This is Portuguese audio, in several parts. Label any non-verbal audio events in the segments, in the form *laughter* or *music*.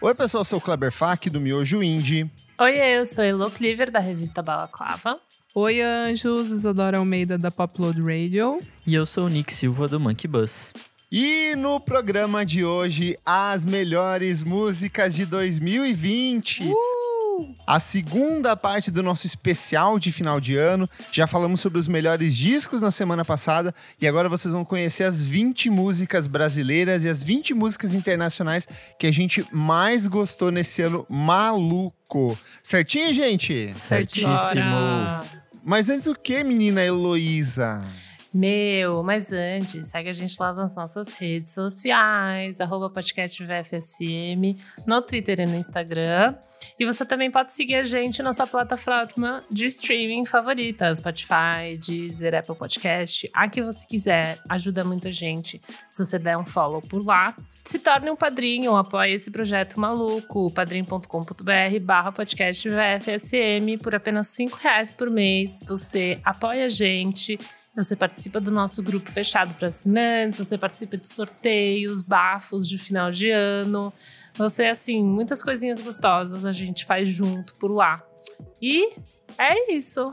Oi, pessoal, eu sou o Kleber Fak, do Miojo Indie. Oi, eu sou a Elo Cleaver, da revista Balaclava. Oi, anjos, Isadora Almeida da Popload Radio. E eu sou o Nick Silva do Monkey Bus. E no programa de hoje, as melhores músicas de 2020. A segunda parte do nosso especial de final de ano. Já falamos sobre os melhores discos na semana passada e agora vocês vão conhecer as 20 músicas brasileiras e as 20 músicas internacionais que a gente mais gostou nesse ano maluco. Certinho, gente? Certíssimo. Mas antes o que, menina Heloísa? Meu, mas antes, segue a gente lá nas nossas redes sociais, arroba podcast VFSM, no Twitter e no Instagram. E você também pode seguir a gente na sua plataforma de streaming favorita, Spotify, Deezer, Apple Podcast, a que você quiser. Ajuda muita gente se você der um follow por lá. Se torne um padrinho, apoie esse projeto maluco, padrim.com.br barra por apenas 5 reais por mês. Você apoia a gente, você participa do nosso grupo fechado para assinantes, você participa de sorteios, bafos de final de ano. Você, assim, muitas coisinhas gostosas a gente faz junto por lá. E é isso.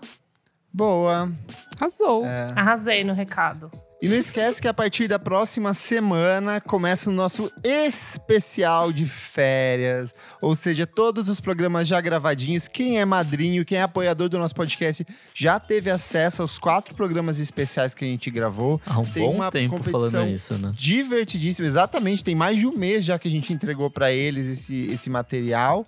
Boa. Arrasou. Arrasei no recado. E não esquece que a partir da próxima semana começa o nosso especial de férias. Ou seja, todos os programas já gravadinhos. Quem é madrinho, quem é apoiador do nosso podcast já teve acesso aos quatro programas especiais que a gente gravou. Há um Tem bom uma tempo falando isso, né? Divertidíssimo, exatamente. Tem mais de um mês já que a gente entregou para eles esse, esse material.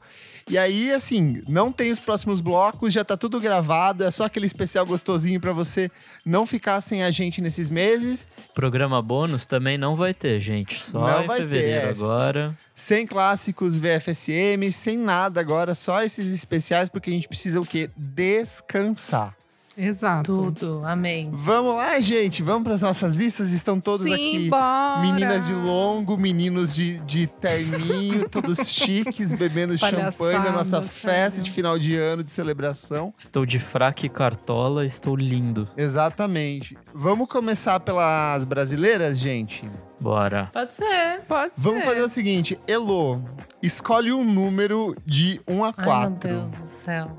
E aí, assim, não tem os próximos blocos, já tá tudo gravado, é só aquele especial gostosinho para você não ficar sem a gente nesses meses. Programa bônus também não vai ter, gente. Só Não em vai ter, fevereiro é. agora. Sem clássicos VFSM, sem nada agora, só esses especiais, porque a gente precisa o quê? Descansar. Exato. Tudo. Amém. Vamos lá, gente, vamos para as nossas listas, estão todos Sim, aqui. bora. Meninas de longo, meninos de, de terninho, *laughs* todos chiques, bebendo champanhe na nossa Palhaçada, festa sério. de final de ano de celebração. Estou de fraque e cartola, estou lindo. Exatamente. Vamos começar pelas brasileiras, gente? Bora. Pode ser. Pode Vamos ser. fazer o seguinte, Elo, escolhe um número de 1 a 4. Ai, meu Deus do céu.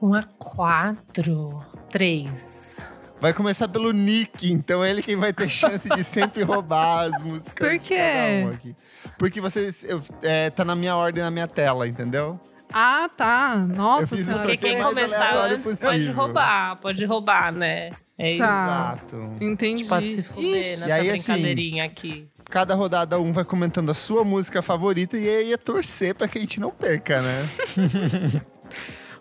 Um a quatro. Três. Vai começar pelo Nick, então é ele quem vai ter chance de sempre roubar as *laughs* músicas. Por de quê? cada um aqui. Porque você eu, é, tá na minha ordem, na minha tela, entendeu? Ah, tá. Nossa senhora. isso Porque quem começar antes possível. pode roubar. Pode roubar, né? É isso. Tá. Exato. A Entendi. gente pode se fuder nessa E aí, assim, brincadeirinha aqui. Cada rodada um vai comentando a sua música favorita e aí é torcer pra que a gente não perca, né? *laughs*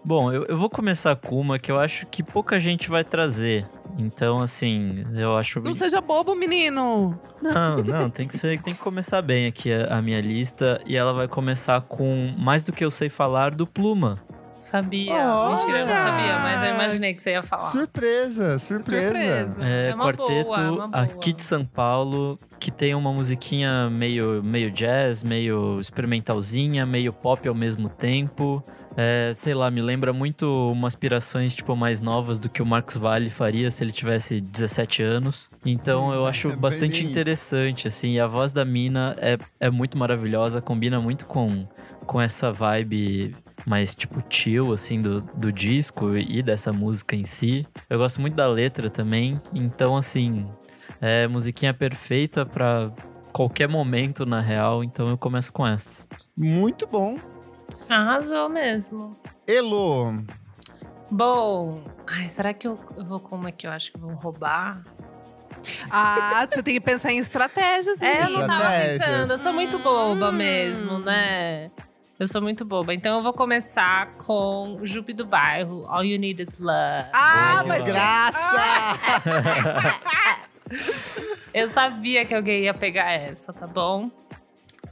Bom, eu, eu vou começar com uma que eu acho que pouca gente vai trazer. Então, assim, eu acho. Não seja bobo, menino. Não, não, tem que ser, tem que começar bem aqui a, a minha lista. E ela vai começar com mais do que eu sei falar do Pluma. Sabia. Olha! Mentira, eu não sabia, mas eu imaginei que você ia falar. Surpresa, surpresa. Surpresa. É, É uma quarteto boa, é uma boa. aqui de São Paulo, que tem uma musiquinha meio, meio jazz, meio experimentalzinha, meio pop ao mesmo tempo. É, sei lá, me lembra muito umas aspirações tipo mais novas do que o Marcos Valle faria se ele tivesse 17 anos. Então eu acho é bastante isso. interessante, assim. E a voz da mina é, é muito maravilhosa, combina muito com, com essa vibe mais tipo chill, assim, do, do disco e dessa música em si. Eu gosto muito da letra também, então, assim, é musiquinha perfeita pra qualquer momento, na real, então eu começo com essa. Muito bom. Arrasou mesmo. Elo, Bom, ai, será que eu, eu vou com uma que eu acho que vão roubar? Ah, você tem que pensar em estratégias, É, eu não tava pensando. Eu sou muito boba Hum. mesmo, né? Eu sou muito boba. Então eu vou começar com Jupe do Bairro, All You Need Is Love. Ah, mas graça! *laughs* Eu sabia que alguém ia pegar essa, tá bom?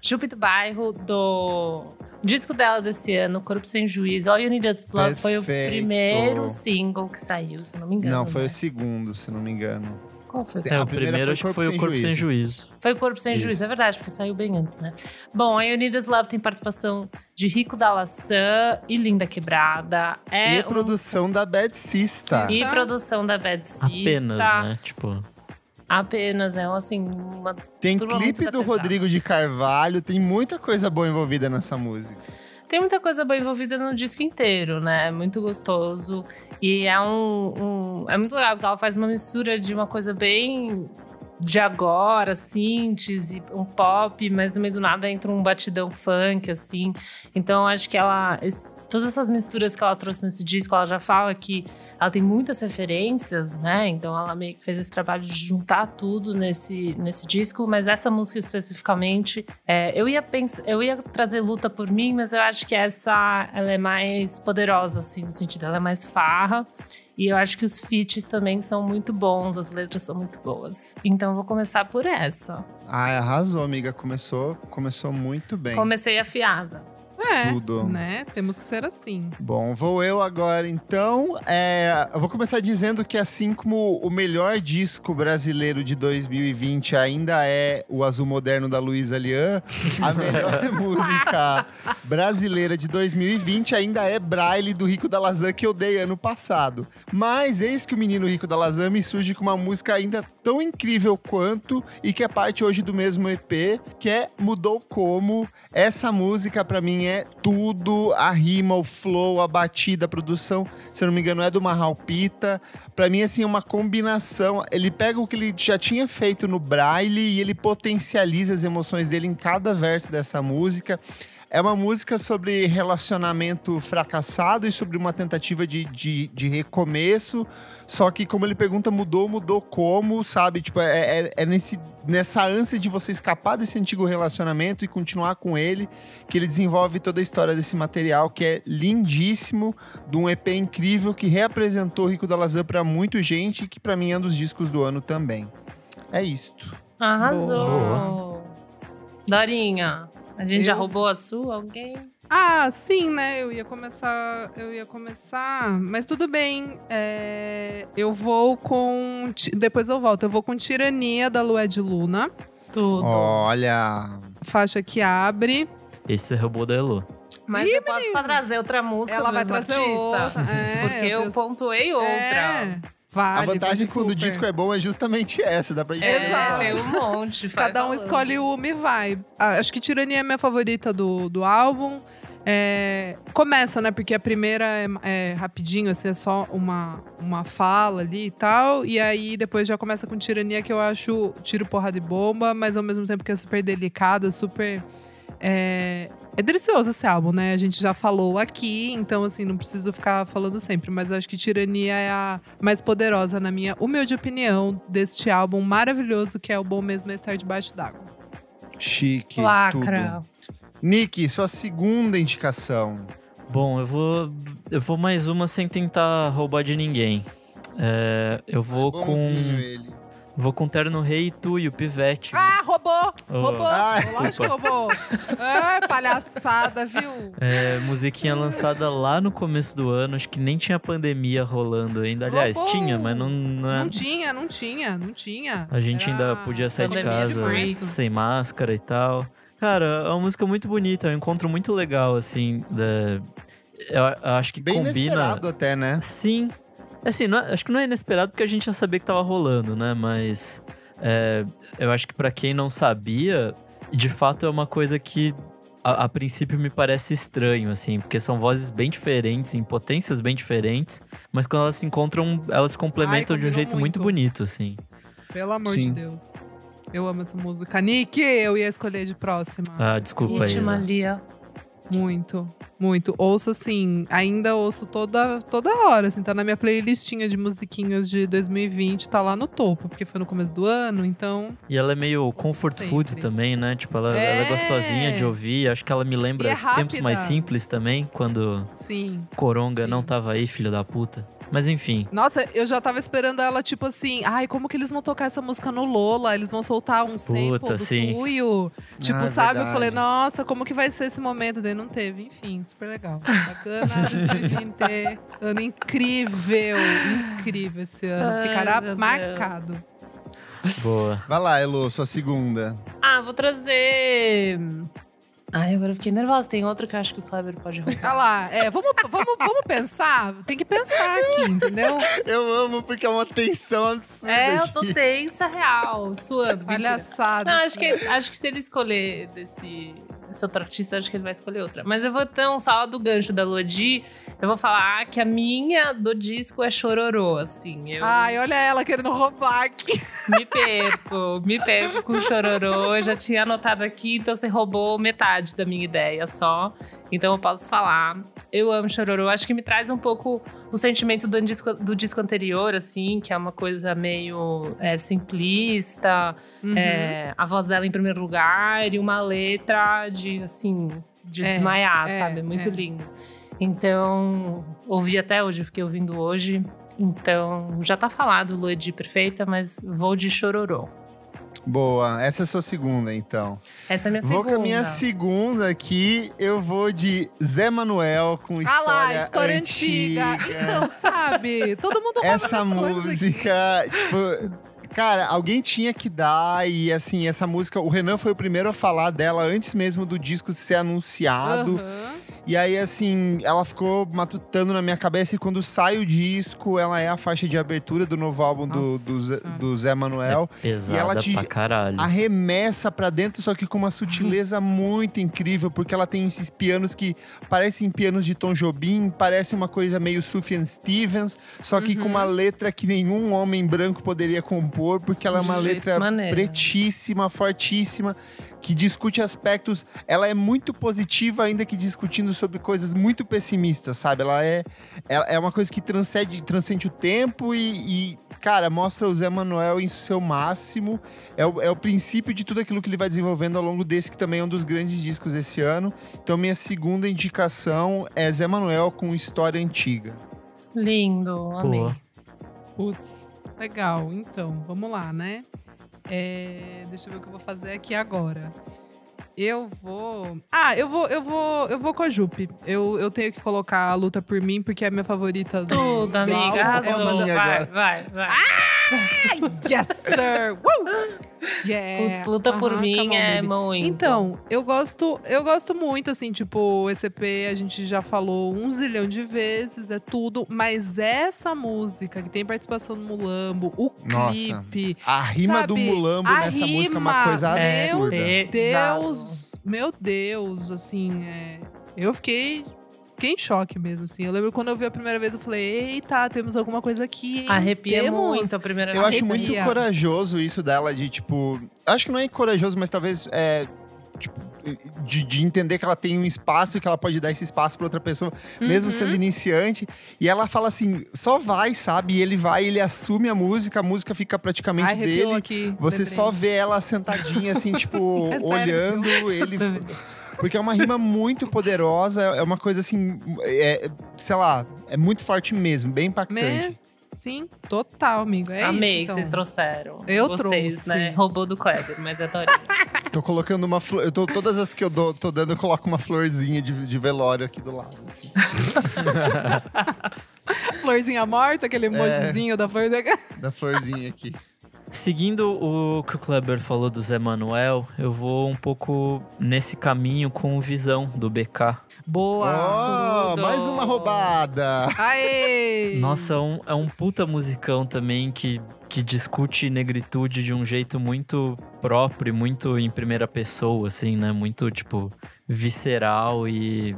Jupe do Bairro, do disco dela desse ano, Corpo Sem Juízo, All You Need Is Love, foi o Perfeito. primeiro single que saiu, se não me engano. Não, foi né? o segundo, se não me engano. Qual foi? É, o primeiro foi acho que foi o Corpo Sem Juízo. Foi o Corpo Sem Isso. Juízo, é verdade, porque saiu bem antes, né? Bom, a Is Love tem participação de Rico da Laçã e Linda Quebrada. É e um- produção da Bad Sista. E Tá. produção da Bad Sista. Apenas, né? Tipo, Apenas, é assim, uma... Tem clipe do pesada. Rodrigo de Carvalho, tem muita coisa boa envolvida nessa música. Tem muita coisa boa envolvida no disco inteiro, né? É muito gostoso. E é um, um- É muito legal, porque ela faz uma mistura de uma coisa bem de agora, synths e um pop, mas no meio do nada entra um batidão funk, assim. Então acho que ela. esse- todas essas misturas que ela trouxe nesse disco, ela já fala que ela tem muitas referências, né? Então ela meio que fez esse trabalho de juntar tudo nesse, nesse disco, mas essa música especificamente, é, eu ia eu ia trazer luta por mim, mas eu acho que essa ela é mais poderosa, assim, no sentido, ela é mais farra. E eu acho que os feats também são muito bons, as letras são muito boas. Então eu vou começar por essa. Ah, arrasou, amiga. Começou, começou muito bem. Comecei afiada. É, Tudo. né? Temos que ser assim. Bom, vou eu agora então. É, eu vou começar dizendo que, assim como o melhor disco brasileiro de 2020 ainda é o Azul Moderno da Luísa Lian, a melhor *laughs* música brasileira de 2020 ainda é Braille do Rico da Lazan, que eu dei ano passado. Mas eis que o menino Rico da Lazan me surge com uma música ainda tão incrível quanto e que é parte hoje do mesmo EP, que é Mudou Como. Essa música, pra mim, é tudo. A rima, o flow, a batida, a produção, se eu não me engano, é do Marral Pita. Pra mim, assim, é uma combinação. Ele pega o que ele já tinha feito no Braille e ele potencializa as emoções dele em cada verso dessa música. É uma música sobre relacionamento fracassado e sobre uma tentativa de, de, de recomeço. Só que, como ele pergunta, mudou, mudou como, sabe? Tipo, é, é, é nesse, nessa ânsia de você escapar desse antigo relacionamento e continuar com ele que ele desenvolve toda a história desse material, que é lindíssimo, de um EP incrível que reapresentou Rico da Lazan pra muita gente e que pra mim é um dos discos do ano também. É isto. Arrasou. Boa. Dorinha, a gente Eu- já roubou a sua? Alguém? Ah, sim, né? Eu ia começar. Eu ia começar. Mas tudo bem. é, eu vou com. Depois eu volto. Eu vou com Tirania da Lué de Luna. Tudo. Olha, Faixa que abre. esse é roubou da Elo. Mas eu posso trazer outra música Ela do vai mesmo trazer artista. outra. É, Porque eu tenho- pontuei outra. É, vale, a vantagem quando o disco é bom é justamente essa, dá pra gente É, Exato. tem um monte. Cada um falando. escolhe uma e vai. Ah, acho que Tirania é minha favorita do, do álbum. É, começa, né? Porque a primeira é, é rapidinho, assim, é só uma, uma fala ali e tal. E aí depois já começa com Tirania, que eu acho tiro, porrada e bomba, mas ao mesmo tempo que é super delicada, super. É, é delicioso esse álbum, né? A gente já falou aqui, então assim, não preciso ficar falando sempre, mas acho que Tirania é a mais poderosa, na minha humilde opinião, deste álbum maravilhoso que é o Bom Mesmo é Estar Debaixo d'Água. Chique. Lacra. tudo. Nick, sua segunda indicação. Bom, eu vou. Eu vou mais uma sem tentar roubar de ninguém. É, eu vou com. Bonzinho ele. Vou com Terno Rei e tu e o Pivete. Ah, roubou! Oh. Roubou! Ah, Lógico que roubou! É, palhaçada, viu? É, musiquinha lançada lá no começo do ano, acho que nem tinha pandemia rolando ainda. Aliás, Roubou. tinha, mas não. não é- Não tinha, não tinha, não tinha. A gente Era ainda podia sair de de casa free. sem máscara e tal. Cara, é uma música muito bonita, é um encontro muito legal, assim. da- Eu, acho que Bem combina. inesperado até, né? Sim. Assim, não é- acho que não é inesperado porque a gente já sabia que tava rolando, né? Mas é, eu acho que pra quem não sabia, de fato é uma coisa que a, a princípio me parece estranho, assim, porque são vozes bem diferentes, em potências bem diferentes, mas quando elas se encontram, elas se complementam Ai, de um jeito muito muito. bonito, assim. Pelo amor Sim. de Deus. Eu amo essa música. Nick, eu ia escolher de próxima. Ah, desculpa, Ritmo Isa. Lia. Muito, muito. Ouço assim, ainda ouço toda, toda hora, assim, tá na minha playlistinha de musiquinhas de 2020, tá lá no topo, porque foi no começo do ano, então. E ela é meio comfort Sempre. food também, né? Tipo, ela ela é É. gostosinha de ouvir. Acho que ela me lembra é tempos mais simples também, quando Sim. Coronga Sim. não tava aí, filho da puta. Mas enfim. Nossa, eu já tava esperando ela, tipo assim, ai, como que eles vão tocar essa música no Lola? Eles vão soltar um sample Puta, do sim. Tuyo. Tipo, Ah, sabe? Eu verdade. falei, nossa, como que vai ser esse momento? Daí não teve. Enfim, super legal. Bacana, 2020. ano incrível, incrível esse ano. Ai, Ficará marcado. Deus. Boa. Vai lá, Elo, sua segunda. Ah, vou trazer. Ai, agora eu fiquei nervosa. Tem outro que eu acho que o Kleber pode roubar. Olha lá, é, vamos, vamos, vamos pensar. Tem que pensar aqui, entendeu? Eu amo porque é uma tensão absurda. É, eu tô aqui. tensa real, suando. Palhaçada. Não, acho que, acho que se ele escolher desse, desse outro artista, acho que ele vai escolher outra. Mas eu vou então, só do gancho da Lodi, eu vou falar que a minha do disco é chororô, assim. Eu Ai, olha ela querendo roubar aqui. me perco, me perco com chororô. Eu já tinha anotado aqui, então você roubou metade da minha ideia só. Então eu posso falar. Eu amo chororô. Acho que me traz um pouco o sentimento do disco, do disco anterior, assim, que é uma coisa meio é, simplista. Uhum. É, a voz dela em primeiro lugar e uma letra de, assim, de É, desmaiar, é, sabe? Muito é. lindo. Então, ouvi até hoje, fiquei ouvindo hoje. Então, já tá falado, Lua de perfeita, mas vou de chororô. Boa, essa é a sua segunda, então. Essa é a minha Vou segunda. com a minha segunda aqui, eu vou de Zé Manuel com Ah história, lá, história antiga. Então, sabe? Todo mundo rouba Essa música, tipo, cara, alguém tinha que dar e assim, essa música, o Renan foi o primeiro a falar dela antes mesmo do disco ser anunciado. Aham. E aí, assim, ela ficou matutando na minha cabeça e quando sai o disco, ela é a faixa de abertura do novo álbum do, do, Zé, do Zé Manuel. Pesada ela te- pra caralho. Arremessa pra dentro, só que com uma sutileza muito incrível, porque ela tem esses pianos que parecem pianos de Tom Jobim, parece uma coisa meio Sufjan Stevens, só que com uma letra que nenhum homem branco poderia compor, porque ela é uma um letra maneiro. pretíssima, fortíssima, que discute aspectos. Ela é muito positiva, ainda que discutindo sobre coisas muito pessimistas, sabe? Ela é, ela é uma coisa que transcende, transcende o tempo e, e, cara, mostra o Zé Manuel em seu máximo. É o, é o princípio de tudo aquilo que ele vai desenvolvendo ao longo desse, que também é um dos grandes discos desse ano. Então, minha segunda indicação é Zé Manuel com História Antiga. Lindo, amei. Pô. Putz, legal. Então, vamos lá, né? É, deixa eu ver o que eu vou fazer aqui agora. Eu vou. Ah, eu vou, eu vou, eu vou com a Jupe. Eu, eu tenho que colocar a luta por mim, porque é a minha favorita do. Tudo, do amiga. álbum. É uma da- minha vai, vai, vai. *laughs* Yes, sir! Woo! Yeah. Putz, luta por mim on, é baby. muito. Então, eu gosto, eu gosto muito, assim, tipo, o ECP a gente já falou um zilhão de vezes, é tudo, mas essa música que tem participação do Mulambo, o Nossa. clipe, A rima Sabe, do Mulambo a nessa música é uma rima, coisa absurda. pesado. Deus, meu Deus, assim, é, eu fiquei, fiquei em choque mesmo, assim. Eu lembro quando eu vi a primeira vez, eu falei, eita, temos alguma coisa aqui, hein? Arrepia Temos. muito a primeira Eu acho vez. muito Arrepia. corajoso isso dela de, tipo. Acho que não é corajoso, mas talvez é. Tipo, de, de entender que ela tem um espaço e que ela pode dar esse espaço pra outra pessoa, mesmo Uhum. sendo iniciante. E ela fala assim: só vai, sabe? E ele vai, ele assume a música, a música fica praticamente Ai, dele. aqui. Você lembrei. só vê ela sentadinha, assim, tipo, *laughs* É sério, olhando ele. Porque é uma rima muito poderosa, é uma coisa assim, é, sei lá, é muito forte mesmo, bem impactante. Me- Sim, total, amigo. É Amei isso, que vocês então. trouxeram. Eu Vocês, trouxe. né? Roubou do Kleber, mas é Torinho. *laughs* Tô colocando uma flor. Eu tô, todas as que eu dou, tô dando, eu coloco uma florzinha de, de velório aqui do lado. assim. *laughs* Florzinha morta, aquele emojizinho da flor. da florzinha aqui. Seguindo o que o Kleber falou do Zé Manuel, eu vou um pouco nesse caminho com o Visão do BK. Boa! Oh, tudo. mais uma roubada! Aê! Nossa, é um, é um puta musicão também que, que discute negritude de um jeito muito próprio, muito em primeira pessoa, assim, né? Muito, tipo, visceral e.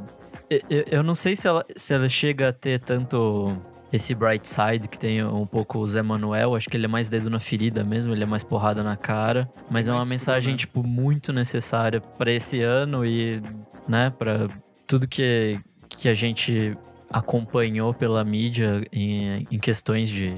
e- Eu, eu não sei se ela, se ela chega a ter tanto esse bright side que tem um pouco o Zé Manuel. Acho que ele é mais dedo na ferida mesmo, ele é mais porrada na cara. Mas é uma mensagem, né? tipo, muito necessária pra esse ano e, né, pra tudo que, que a gente acompanhou pela mídia em, em questões de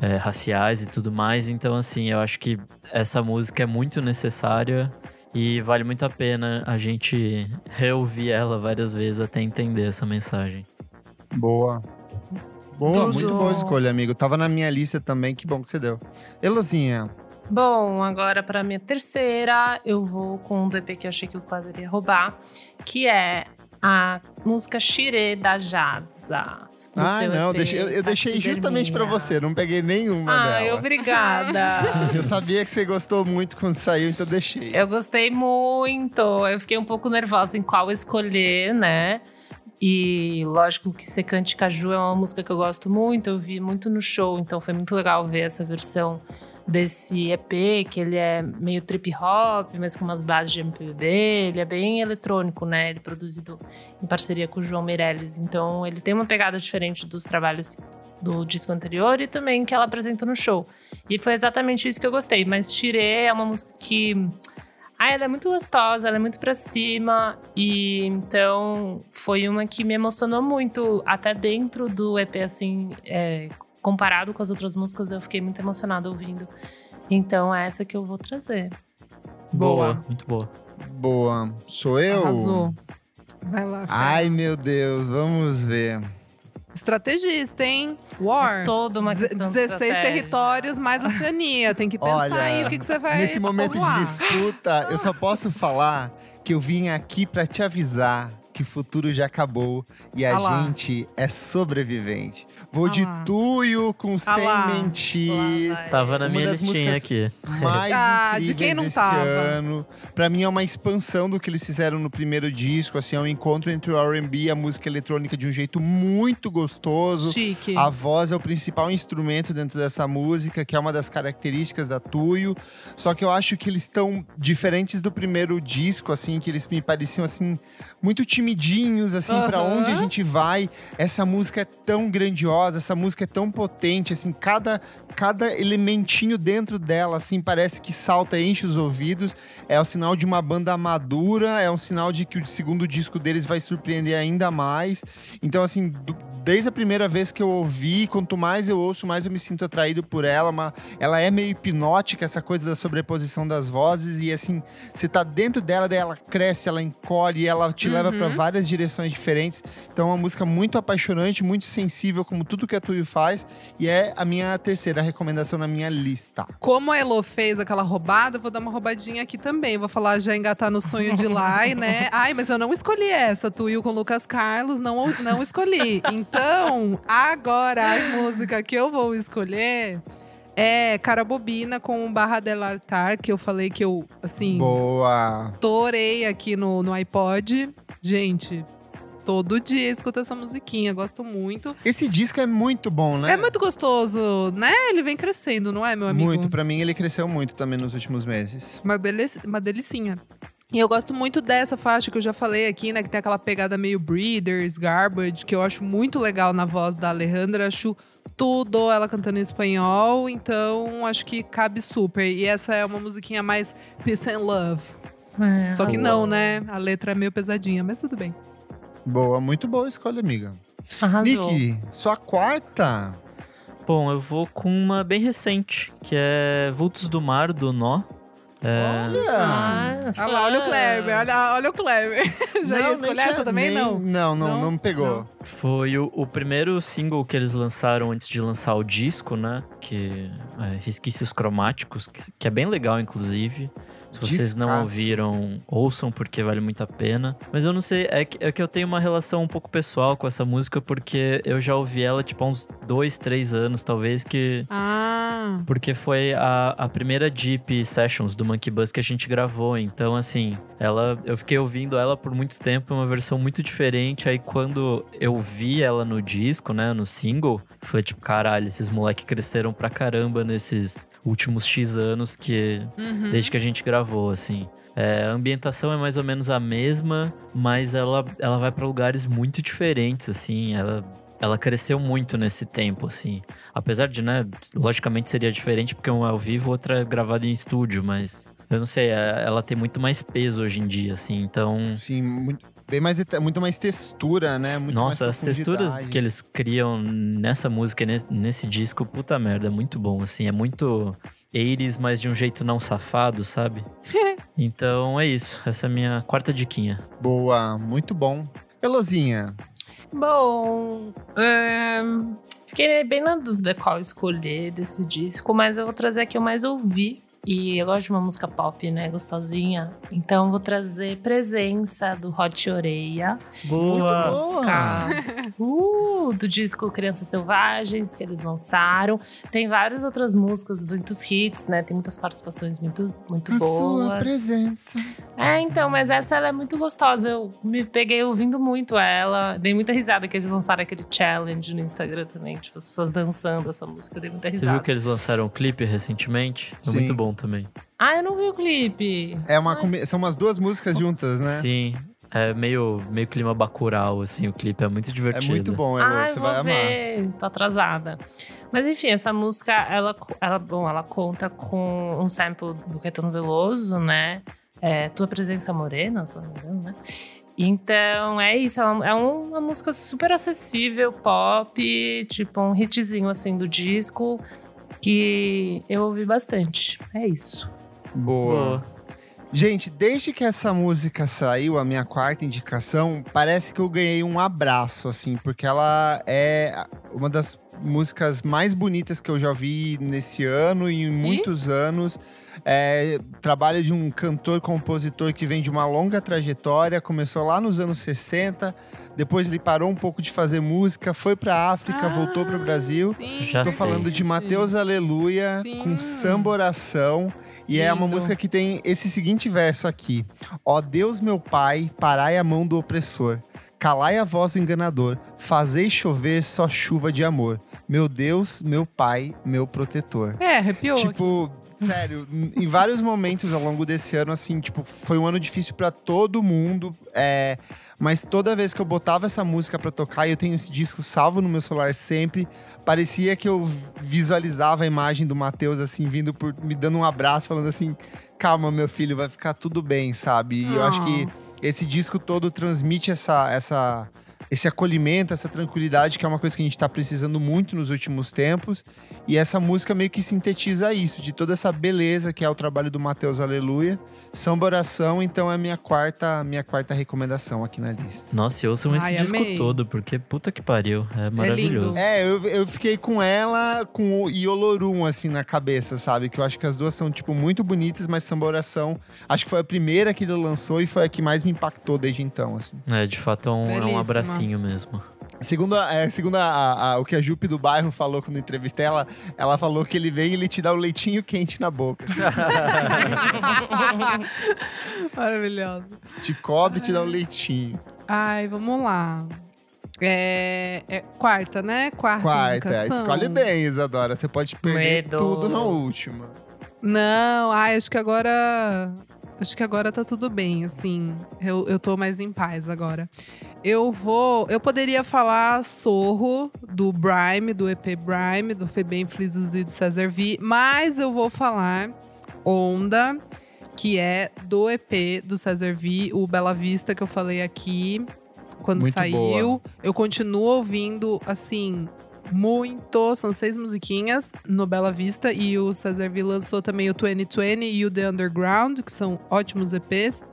é, raciais e tudo mais. Então, assim, eu acho que essa música é muito necessária e vale muito a pena a gente reouvir ela várias vezes até entender essa mensagem. Boa. Boa, muito boa escolha, amigo. Tava na minha lista também, que bom que você deu. Elozinha, Bom, agora pra minha terceira, eu vou com um do EP que eu achei que o Kleber ia roubar, que é a música Shire da Jadza. Ah, não, EP, deixei- eu, eu deixei justamente Taxidermia. você, não peguei nenhuma Ai, dela. obrigada. *laughs* Eu sabia que você gostou muito quando saiu, então deixei. Eu gostei muito. Eu fiquei um pouco nervosa em qual escolher, né? E lógico que Secante Caju é uma música que eu gosto muito, eu vi muito no show, então foi muito legal ver essa versão desse EP, que ele é meio trip hop, mas com umas bases de MPB, ele é bem eletrônico, né? Ele é produzido em parceria com o João Meirelles, então ele tem uma pegada diferente dos trabalhos do disco anterior e também que ela apresenta no show. E foi exatamente isso que eu gostei, mas Tirei é uma música que ah, ela é muito gostosa, ela é muito pra cima. E então foi uma que me emocionou muito. Até dentro do EP, assim, é, comparado com as outras músicas, eu fiquei muito emocionada ouvindo. Então é essa que eu vou trazer. Boa. Muito boa. Boa. Sou eu? Arrasou. Vai lá, Fê. Ai, meu Deus, vamos ver. Estrategista, hein? War. Toda uma Deze- questão 16 estratégica. territórios mais *laughs* Oceania. Tem que pensar Olha, aí o que, que você vai Nesse momento de disputa, eu só posso falar que eu vim aqui pra te avisar que o futuro já acabou e a Ah lá. gente é sobrevivente. Vou de lá. tuio com Ah sem mentir. Lá vai. Tava na Uma minha listinha aqui. mais Ah, de incríveis quem não esse tava? ano. Pra mim é uma expansão do que eles fizeram no primeiro disco, assim, é um encontro entre o R&B e a música eletrônica de um jeito muito gostoso. Chique. A voz é o principal instrumento dentro dessa música, que é uma das características da Tuyo. Só que eu acho que eles estão diferentes do primeiro disco, assim, que eles me pareciam assim muito timidinhos, assim, pra Aham. onde a gente vai. Essa música é tão grandiosa, essa música é tão potente, assim, cada cada elementinho dentro dela, assim, parece que salta, enche os ouvidos. É o sinal de uma banda madura, é um sinal de que o segundo disco deles vai surpreender ainda mais. Então, assim, do- desde a primeira vez que eu ouvi, quanto mais eu ouço, mais eu me sinto atraído por ela. Uma, ela é meio hipnótica, essa coisa da sobreposição das vozes. E, assim, você tá dentro dela, daí ela cresce, ela encolhe, ela te leva para várias direções diferentes. Então, é uma música muito apaixonante, muito sensível, como tudo que a Tuyo faz. E é a minha terceira recomendação na minha lista. Como a Elo fez aquela roubada, eu vou dar uma roubadinha aqui também. Vou falar, já engatar no sonho de Lai, né? *laughs* Ai, mas eu não escolhi essa, Tuyo com Lucas Carlos, não, não escolhi. *laughs* Então, agora a música que eu vou escolher é Cara Bobina com Barra del Altar, que eu falei que eu, assim, Boa! torei aqui no, no iPod. Gente, todo dia escuto essa musiquinha, gosto muito. Esse disco é muito bom, né? É muito gostoso, né? Ele vem crescendo, não é, meu amigo? Muito, pra mim ele cresceu muito também nos últimos meses. Uma, delici uma delicinha. E eu gosto muito dessa faixa que eu já falei aqui, né? Que tem aquela pegada meio Breeders, Garbage, que eu acho muito legal na voz da Alejandra. Acho tudo ela cantando em espanhol, então acho que cabe super. E essa é uma musiquinha mais peace and love. É, Só que arrasou. não, né? A letra é meio pesadinha, mas tudo bem. Boa, muito boa escolha, amiga. Arrasou. Nick, sua quarta? Bom, eu vou com uma bem recente, que é Vultos do Mar, do Nó. Olha! Ah, Olha lá, olha o. Kleber, olha, olha o Kleber. *laughs* Já ia Não, escolher nem essa também? nem- Não. Não, não, Não? não, me pegou. Não. Foi o, o primeiro single que eles lançaram antes de lançar o disco, né? Que é Resquícios Cromáticos, que, que é bem legal, inclusive. Se vocês não Descasso. ouviram, ouçam, porque vale muito a pena. Mas eu não sei, é que, é que eu tenho uma relação um pouco pessoal com essa música, porque eu já ouvi ela, tipo, há uns dois, três anos, talvez, que Ah, porque foi a, a primeira Deep Sessions do Monkey Bus que a gente gravou. Então, assim, ela eu fiquei ouvindo ela por muito tempo, uma versão muito diferente. Aí, quando eu vi ela no disco, né, no single, falei, tipo, caralho, esses moleques cresceram pra caramba nesses últimos X anos que. uhum. Desde que a gente gravou, assim. É, a ambientação é mais ou menos a mesma, mas ela, ela vai pra lugares muito diferentes, assim. Ela, ela cresceu muito nesse tempo, assim. Apesar de, né, logicamente seria diferente porque uma é ao vivo, outra é gravada em estúdio, mas eu não sei, é- ela tem muito mais peso hoje em dia, assim. Então, Sim, muito, bem mais, muito mais textura, né? Muito nossa, mais as texturas que eles criam nessa música, e nesse, nesse disco, puta merda, é muito bom, assim. É muito 80s, mas de um jeito não safado, sabe? *laughs* então é isso. Essa é a minha quarta diquinha. Boa, muito bom. Elozinha, Bom, fiquei bem na dúvida qual escolher desse disco, mas eu vou trazer aqui o mais ouvi, E eu gosto de uma música pop, né? Gostosinha. Então vou trazer Presença do Hot Oreia. Boa! Música *laughs* uh, do disco Crianças Selvagens, que eles lançaram. Tem várias outras músicas, muitos hits, né? Tem muitas participações muito, muito A boas. sua presença. É, então, mas essa ela é muito gostosa. Eu me peguei ouvindo muito ela. Dei muita risada que eles lançaram aquele challenge no Instagram também. Tipo, as pessoas dançando essa música. Eu dei muita Você risada. viu que eles lançaram um clipe recentemente? É Sim. muito bom também. Ah, eu não vi o clipe. É uma São umas duas músicas juntas, né? Sim. É meio, meio clima bacural, assim, o clipe. É muito É divertido. muito bom, ah, você eu vai vou amar. ver. Tô atrasada. Mas enfim, essa música, ela, ela, bom, ela conta com um sample do Caetano Veloso, né? É, Tua Presença Morena, se não me engano, né? Então, é isso. É uma, é uma música super acessível, pop, tipo um hitzinho, assim, do disco, que eu ouvi bastante. É isso. Boa. Boa. Gente, desde que essa música saiu, a minha quarta indicação, parece que eu ganhei um abraço, assim, porque ela é uma das músicas mais bonitas que eu já vi nesse ano e em muitos anos. É, trabalho de um cantor-compositor que vem de uma longa trajetória, começou lá nos anos 60, depois ele parou um pouco de fazer música, foi pra África, voltou pro Brasil. Sim, Já Tô sei. falando de Mateus Aleluia Sim. com samba oração. E é uma Lindo. música que tem esse seguinte verso aqui: Ó Deus meu Pai, parai a mão do opressor, calai a voz do enganador, fazei chover só chuva de amor. Meu Deus, meu Pai, meu protetor. É, arrepiou. Tipo, sério, em- vários momentos ao longo desse ano, assim, tipo, foi um ano difícil pra todo mundo. é, mas toda vez que eu botava essa música pra tocar, e eu tenho esse disco salvo no meu celular sempre, parecia que eu visualizava a imagem do Matheus, assim, vindo por. me dando um abraço, falando assim: calma, meu filho, vai ficar tudo bem, sabe? E eu acho que esse disco todo transmite essa. essa esse acolhimento, essa tranquilidade, que é uma coisa que a gente tá precisando muito nos últimos tempos. E essa música meio que sintetiza isso, de toda essa beleza que é o trabalho do Mateus Aleluia. Samba Oração, então é a minha quarta, minha quarta recomendação aqui na lista. Nossa, e ouçam esse Ai, disco amei. todo, porque puta que pariu. É maravilhoso. É, eu, eu fiquei com ela com o Iolorum, assim, na cabeça, sabe? Que eu acho que as duas são, tipo, muito bonitas, mas Samba Oração, acho que foi a primeira que ele lançou e foi a que mais me impactou desde então, assim. É, de fato é um, é um Belíssima. Abracinho mesmo. Segundo, é, segundo a- a- a- o que a Jupe do bairro falou quando entrevistei ela, ela falou que ele vem e ele te dá o leitinho quente na boca. assim. *laughs* Maravilhoso. te cobre e te dá o leitinho. Ai, vamos lá. É, é quarta, né? Quarta, Quarta, indicação. escolhe bem, Isadora. Você pode perder Medo. tudo na última. Não, ai, acho que agora. Acho que agora tá tudo bem, assim. Eu, eu tô mais em paz agora. Eu vou. Eu poderia falar Sorro, do Brime, do EP Brime, do Febem Flisos e do Cesar V, mas eu vou falar Onda, que é do EP do Cesar V, o Bela Vista que eu falei aqui quando Muito saiu. boa. Eu continuo ouvindo, assim, muito. São seis musiquinhas no Bela Vista. E o Cesar V lançou também o 2020 e o The Underground, que são ótimos EPs.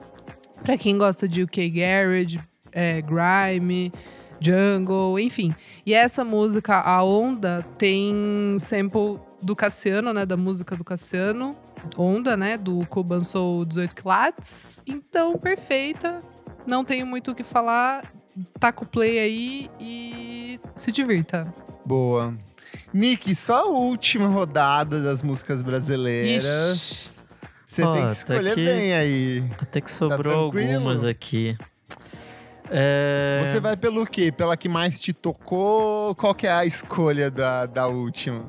Pra quem gosta de UK Garage, é, Grime, Jungle, enfim. E essa música, A Onda, tem sample do Cassiano, né? Da música do Cassiano. Onda, né? Do Koban Soul 18 Clats. Então, perfeita. Não tenho muito o que falar. Taca o play aí e se divirta. Boa. Nick, só a última rodada das músicas brasileiras. Ixi. Você Ó, tem que tá escolher aqui. bem aí. Até que sobrou Tá algumas aqui. É... Você vai pelo quê? Pela que mais te tocou? Qual que é a escolha da, da última?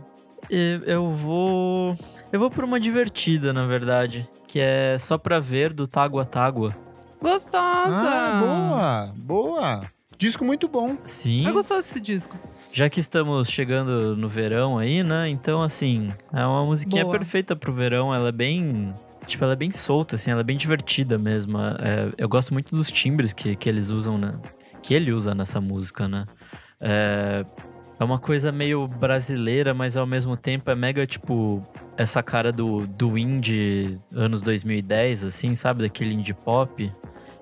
Eu, eu vou. Eu vou por uma divertida, na verdade. Que é Só Pra Ver, do Tágua Tágua. Gostosa! Ah, boa, boa. Disco muito bom. Sim. Eu gostoso desse disco. Já que estamos chegando no verão aí, né? Então, assim, é uma musiquinha Boa. perfeita pro verão. Ela é bem. Tipo, ela é bem solta, assim, ela é bem divertida mesmo. É, eu gosto muito dos timbres que, que eles usam, né? Que ele usa nessa música, né? É, é uma coisa meio brasileira, mas ao mesmo tempo é mega, tipo, essa cara do, do indie anos 2010, assim, sabe? Daquele indie pop.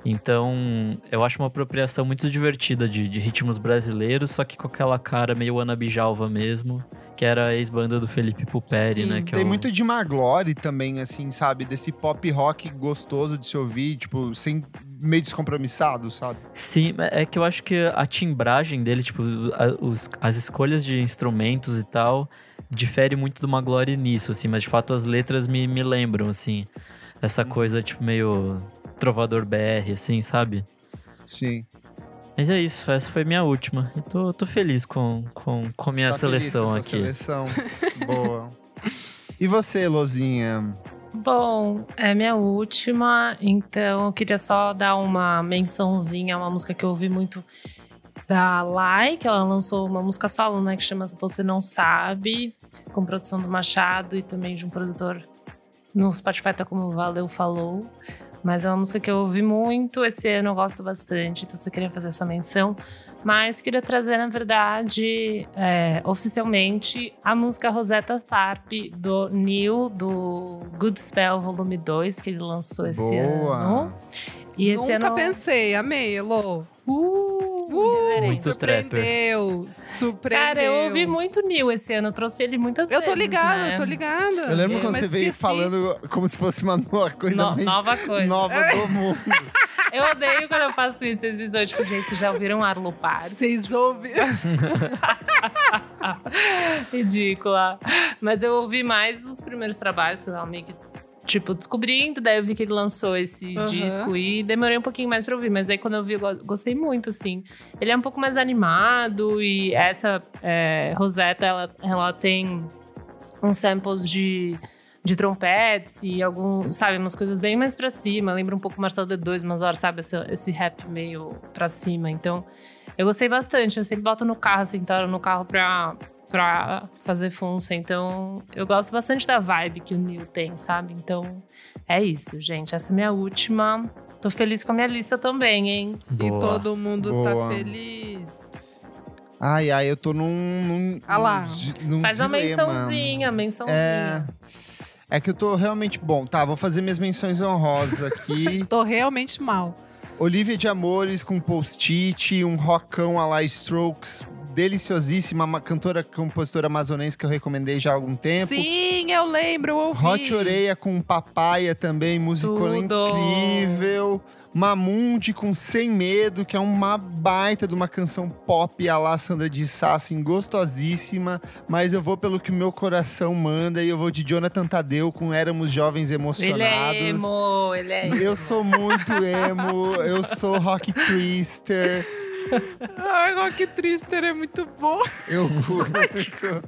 Então, eu acho uma apropriação muito divertida de, de ritmos brasileiros, só que com aquela cara meio Ana Bijalva mesmo, que era a ex-banda do Felipe Puperi, Sim. né? Que é Tem o- muito de Maglore também, assim, sabe? Desse pop rock gostoso de se ouvir, tipo, sem meio descompromissado, sabe? Sim, é que eu acho que a timbragem dele, tipo, a- os- as escolhas de instrumentos e tal, difere muito do Maglore nisso, assim, mas de fato as letras me, me lembram, assim, essa coisa, tipo, meio trovador BR, assim, sabe? Sim. Mas é isso, essa foi minha última. E tô, tô feliz com, com, com minha Tá feliz seleção com a aqui. Seleção. *laughs* Boa. E você, Lozinha? Bom, é minha última, então eu queria só dar uma mençãozinha a uma música que eu ouvi muito da Lai, que ela lançou uma música solo, né, que chama Você Não Sabe, com produção do Machado e também de um produtor no Spotify, tá como Valeu Falou. Mas é uma música que eu ouvi muito esse ano, eu gosto bastante, então eu queria fazer essa menção. Mas queria trazer, na verdade, é, oficialmente, a música Rosetta Tharpe do Neil, do Good Spell Volume 2, que ele lançou esse Boa. ano. E esse Nunca ano. pensei, amei, Elô. Uh, Uh. Muito trapper. surpreendeu, surpreendeu. Cara, eu ouvi muito Neil esse ano, eu trouxe ele muitas Eu vezes. tô ligada, né? eu tô ligada. Eu lembro É, quando você veio esqueci. falando como se fosse uma nova coisa No- nova coisa. nova do *laughs* mundo. Eu odeio quando eu faço isso. Vocês visam, tipo, gente, vocês já ouviram Arlo? Vocês ouvem? *laughs* Ridícula. Mas eu ouvi mais os primeiros trabalhos, que eu tava meio que, tipo, descobrindo. Daí eu vi que ele lançou esse Aham. disco e demorei um pouquinho mais pra ouvir. Mas aí quando eu vi, eu go- gostei muito, assim. Ele é um pouco mais animado e essa é, Rosetta, ela, ela tem uns samples de, de trompetes e algum, sabe, umas coisas bem mais pra cima. Lembra um pouco Marcelo D2, umas horas, sabe, esse, esse rap meio pra cima. Então, eu gostei bastante. Eu sempre boto no carro, assim, tá no carro pra, pra fazer funça. Então, eu gosto bastante da vibe que o Neil tem, sabe? Então, é isso, gente. Essa é a minha última. Tô feliz com a minha lista também, hein? E Boa. todo mundo Boa. tá feliz. Ai, ai, eu tô num. num Ah lá. num- num Faz uma dilema. mençãozinha, mençãozinha. É. É que eu tô realmente bom. Tá, vou fazer minhas menções honrosas aqui. *laughs* Tô realmente mal. Olivia de Amores com post-it, um rockão a la Strokes, deliciosíssima, uma cantora, compositora amazonense que eu recomendei já há algum tempo. Sim, eu lembro, eu ouvi. Hot Oreia com Papaya também, música incrível. Mamundi com Sem Medo, que é uma baita de uma canção pop a la Sandra de Sá, assim, gostosíssima. Mas eu vou pelo que o meu coração manda e eu vou de Jonathan Tadeu com Éramos Jovens Emocionados. Ele é emo, ele é emo. Eu sou muito *laughs* emo, eu sou rock twister, Ai, Rock Trister é muito bom. eu curto.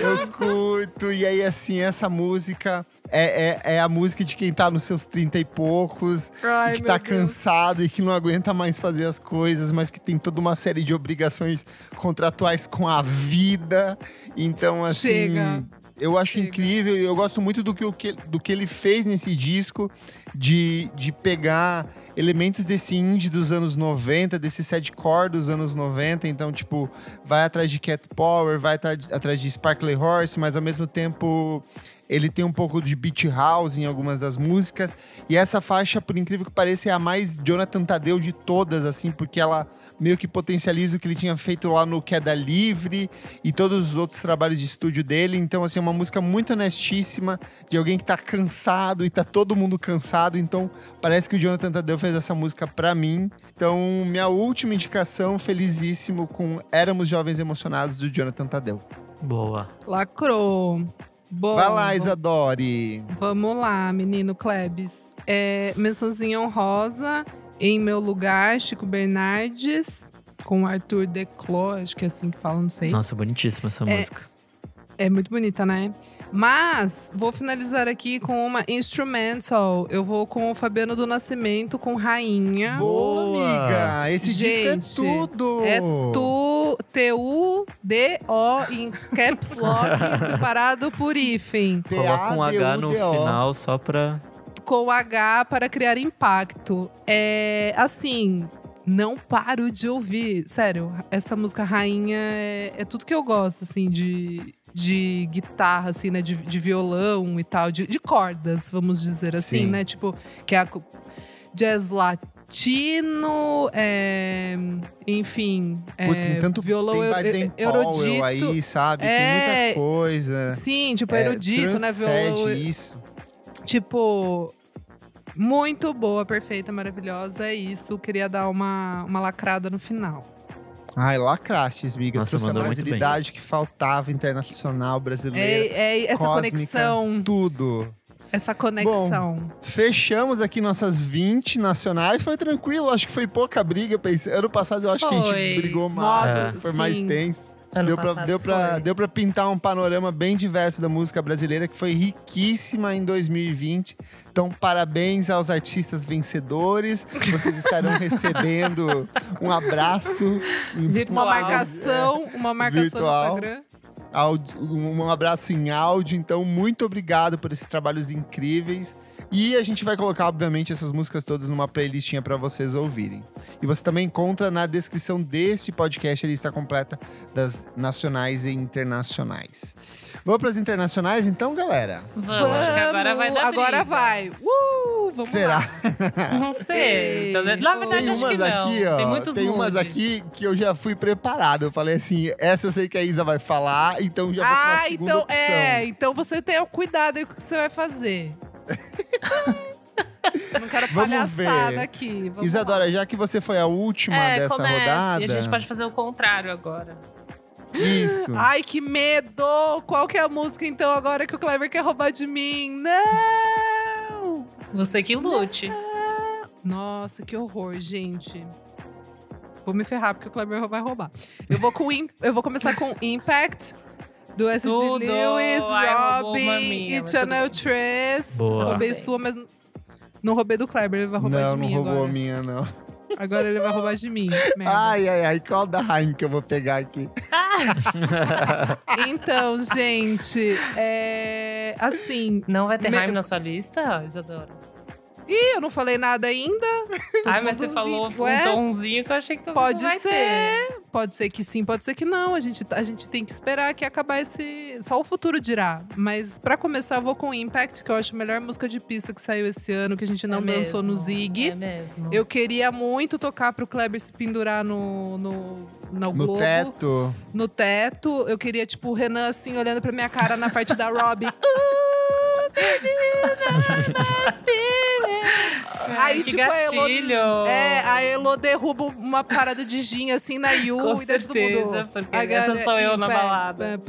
Eu curto. E aí, assim, essa música é, é, é a música de quem tá nos seus 30 e poucos, Ai, e que tá Deus. cansado e que não aguenta mais fazer as coisas, mas que tem toda uma série de obrigações contratuais com a vida. Então, assim. Chega. Eu acho Chega. incrível e eu gosto muito do que- do que ele fez nesse disco, de, de pegar elementos desse indie dos anos 90, desse sadcore dos anos 90. Então, tipo, vai atrás de Cat Power, vai atrás, de Sparkly Horse, mas ao mesmo tempo ele tem um pouco de beat house em algumas das músicas. E essa faixa, por incrível que pareça, é a mais Jonathan Tadeu de todas, assim, porque ela meio que potencializa o que ele tinha feito lá no Queda Livre e todos os outros trabalhos de estúdio dele. Então, assim, é uma música muito honestíssima de alguém que tá cansado e tá todo mundo cansado. Então, parece que o Jonathan Tadeu fez essa música pra mim. Então, minha última indicação, felizíssimo, com Éramos Jovens Emocionados, do Jonathan Tadeu. Boa. Lacrou. Bom, Vai lá, Isadori. Vamos lá, menino Klebs. É, mençãozinha honrosa. Em meu lugar, Chico Bernardes. Com Arthur Declos, acho que é assim que fala, não sei. Nossa, bonitíssima essa É. música. É muito bonita, né? Mas vou finalizar aqui com uma instrumental. Eu vou com o Fabiano do Nascimento com Rainha. Boa, amiga. Esse Gente, disco é tudo. É tu, T-U-D-O em caps lock *laughs* separado por hífen. Coloca um H no final só pra. Com H para criar impacto. É assim, não paro de ouvir. Sério, essa música Rainha é, é tudo que eu gosto, assim, de, de guitarra, assim, né? De, de violão e tal, de, de cordas, vamos dizer assim, Sim. né? Tipo, que é a jazz Tino, é, enfim, Putz, é, tanto violão tem eu- eu- erudito. aí, sabe? É, tem muita coisa. Sim, tipo, É, erudito, né? Violão, isso. tipo, muito boa, perfeita, maravilhosa. É isso. Queria dar uma, uma lacrada no final. Ai, lacraste, Miga. Nossa, Trouxe a brasilidade que faltava, internacional, brasileira. É, é essa cósmica. conexão, Tudo. essa conexão. Fechamos aqui nossas 20 nacionais. Foi tranquilo, acho que foi pouca briga. Pensei, ano passado eu acho que a Foi. gente brigou mais. Nossa, foi mais sim. tenso. Ano Deu pra, deu, pra, deu pra pintar um panorama bem diverso da música brasileira, que foi riquíssima em 2020. Então, parabéns aos artistas vencedores. Vocês estarão *laughs* recebendo um abraço. Virtual. Uma marcação, uma marcação Virtual. no Instagram. um abraço em áudio. Então, muito obrigado por esses trabalhos incríveis. E a gente vai colocar, obviamente, essas músicas todas numa playlistinha para vocês ouvirem. E você também encontra na descrição deste podcast a lista completa das nacionais e internacionais. Vamos para as internacionais, então, galera? Vamos, acho que agora vai dar Agora briga. vai. Uh, vamos Será? lá. Não sei. Então, Na verdade, Tem acho que umas não. aqui, ó. Tem muitos tem umas nudes. aqui que eu já fui preparado. Eu falei assim: essa eu sei que a Isa vai falar, então já vou pra Ah, segunda então opção. é. Então você tenha cuidado aí com o que você vai fazer. *laughs* Não quero Vamos palhaçada ver. aqui. Vamos Isadora, já que você foi a última É, dessa comece. rodada. E a gente pode fazer o contrário agora. Isso. lá. *gasps* Ai, que medo! Qual que é a música, então, agora que o Kleber quer roubar de mim? Não! Você que lute. Nossa, que horror, gente. Vou me ferrar, porque o Kleber vai roubar. Eu vou, com, eu vou começar com Impact, do S.G. Tudo! Lewis, Robin e Channel tudo 3. Boa. Roubei Bem. sua, mas não roubei do Kleber, ele vai roubar não, de não mim roubou agora. a minha, não. Agora ele vai roubar de mim. *laughs* merda. Ai, ai, ai, qual da Haim que eu vou pegar aqui? *laughs* Então, gente, é. Assim. Não vai ter Me- Haim na sua lista, Isadora? Ih, eu não falei nada ainda. Ai, mas você falou um Ué? tomzinho que eu achei que talvez Pode não vai ser. ter. Pode ser que sim, pode ser que não. A gente, a gente tem que esperar que acabar esse. Só o futuro dirá. Mas pra começar, eu vou com Impact, que eu acho a melhor música de pista que saiu esse ano, que a gente não É dançou no mesmo, Zig. É mesmo. Eu queria muito tocar pro Kleber se pendurar no, no, no, No Globo. teto. no teto. Eu queria, tipo, o Renan, assim, olhando pra minha cara na parte da *laughs* Robin. Aí, que tipo, a Elo, gatilho! é, a Elo derruba uma parada de gin, assim, na Yu. Com e certeza, porque I essa sou eu na balada.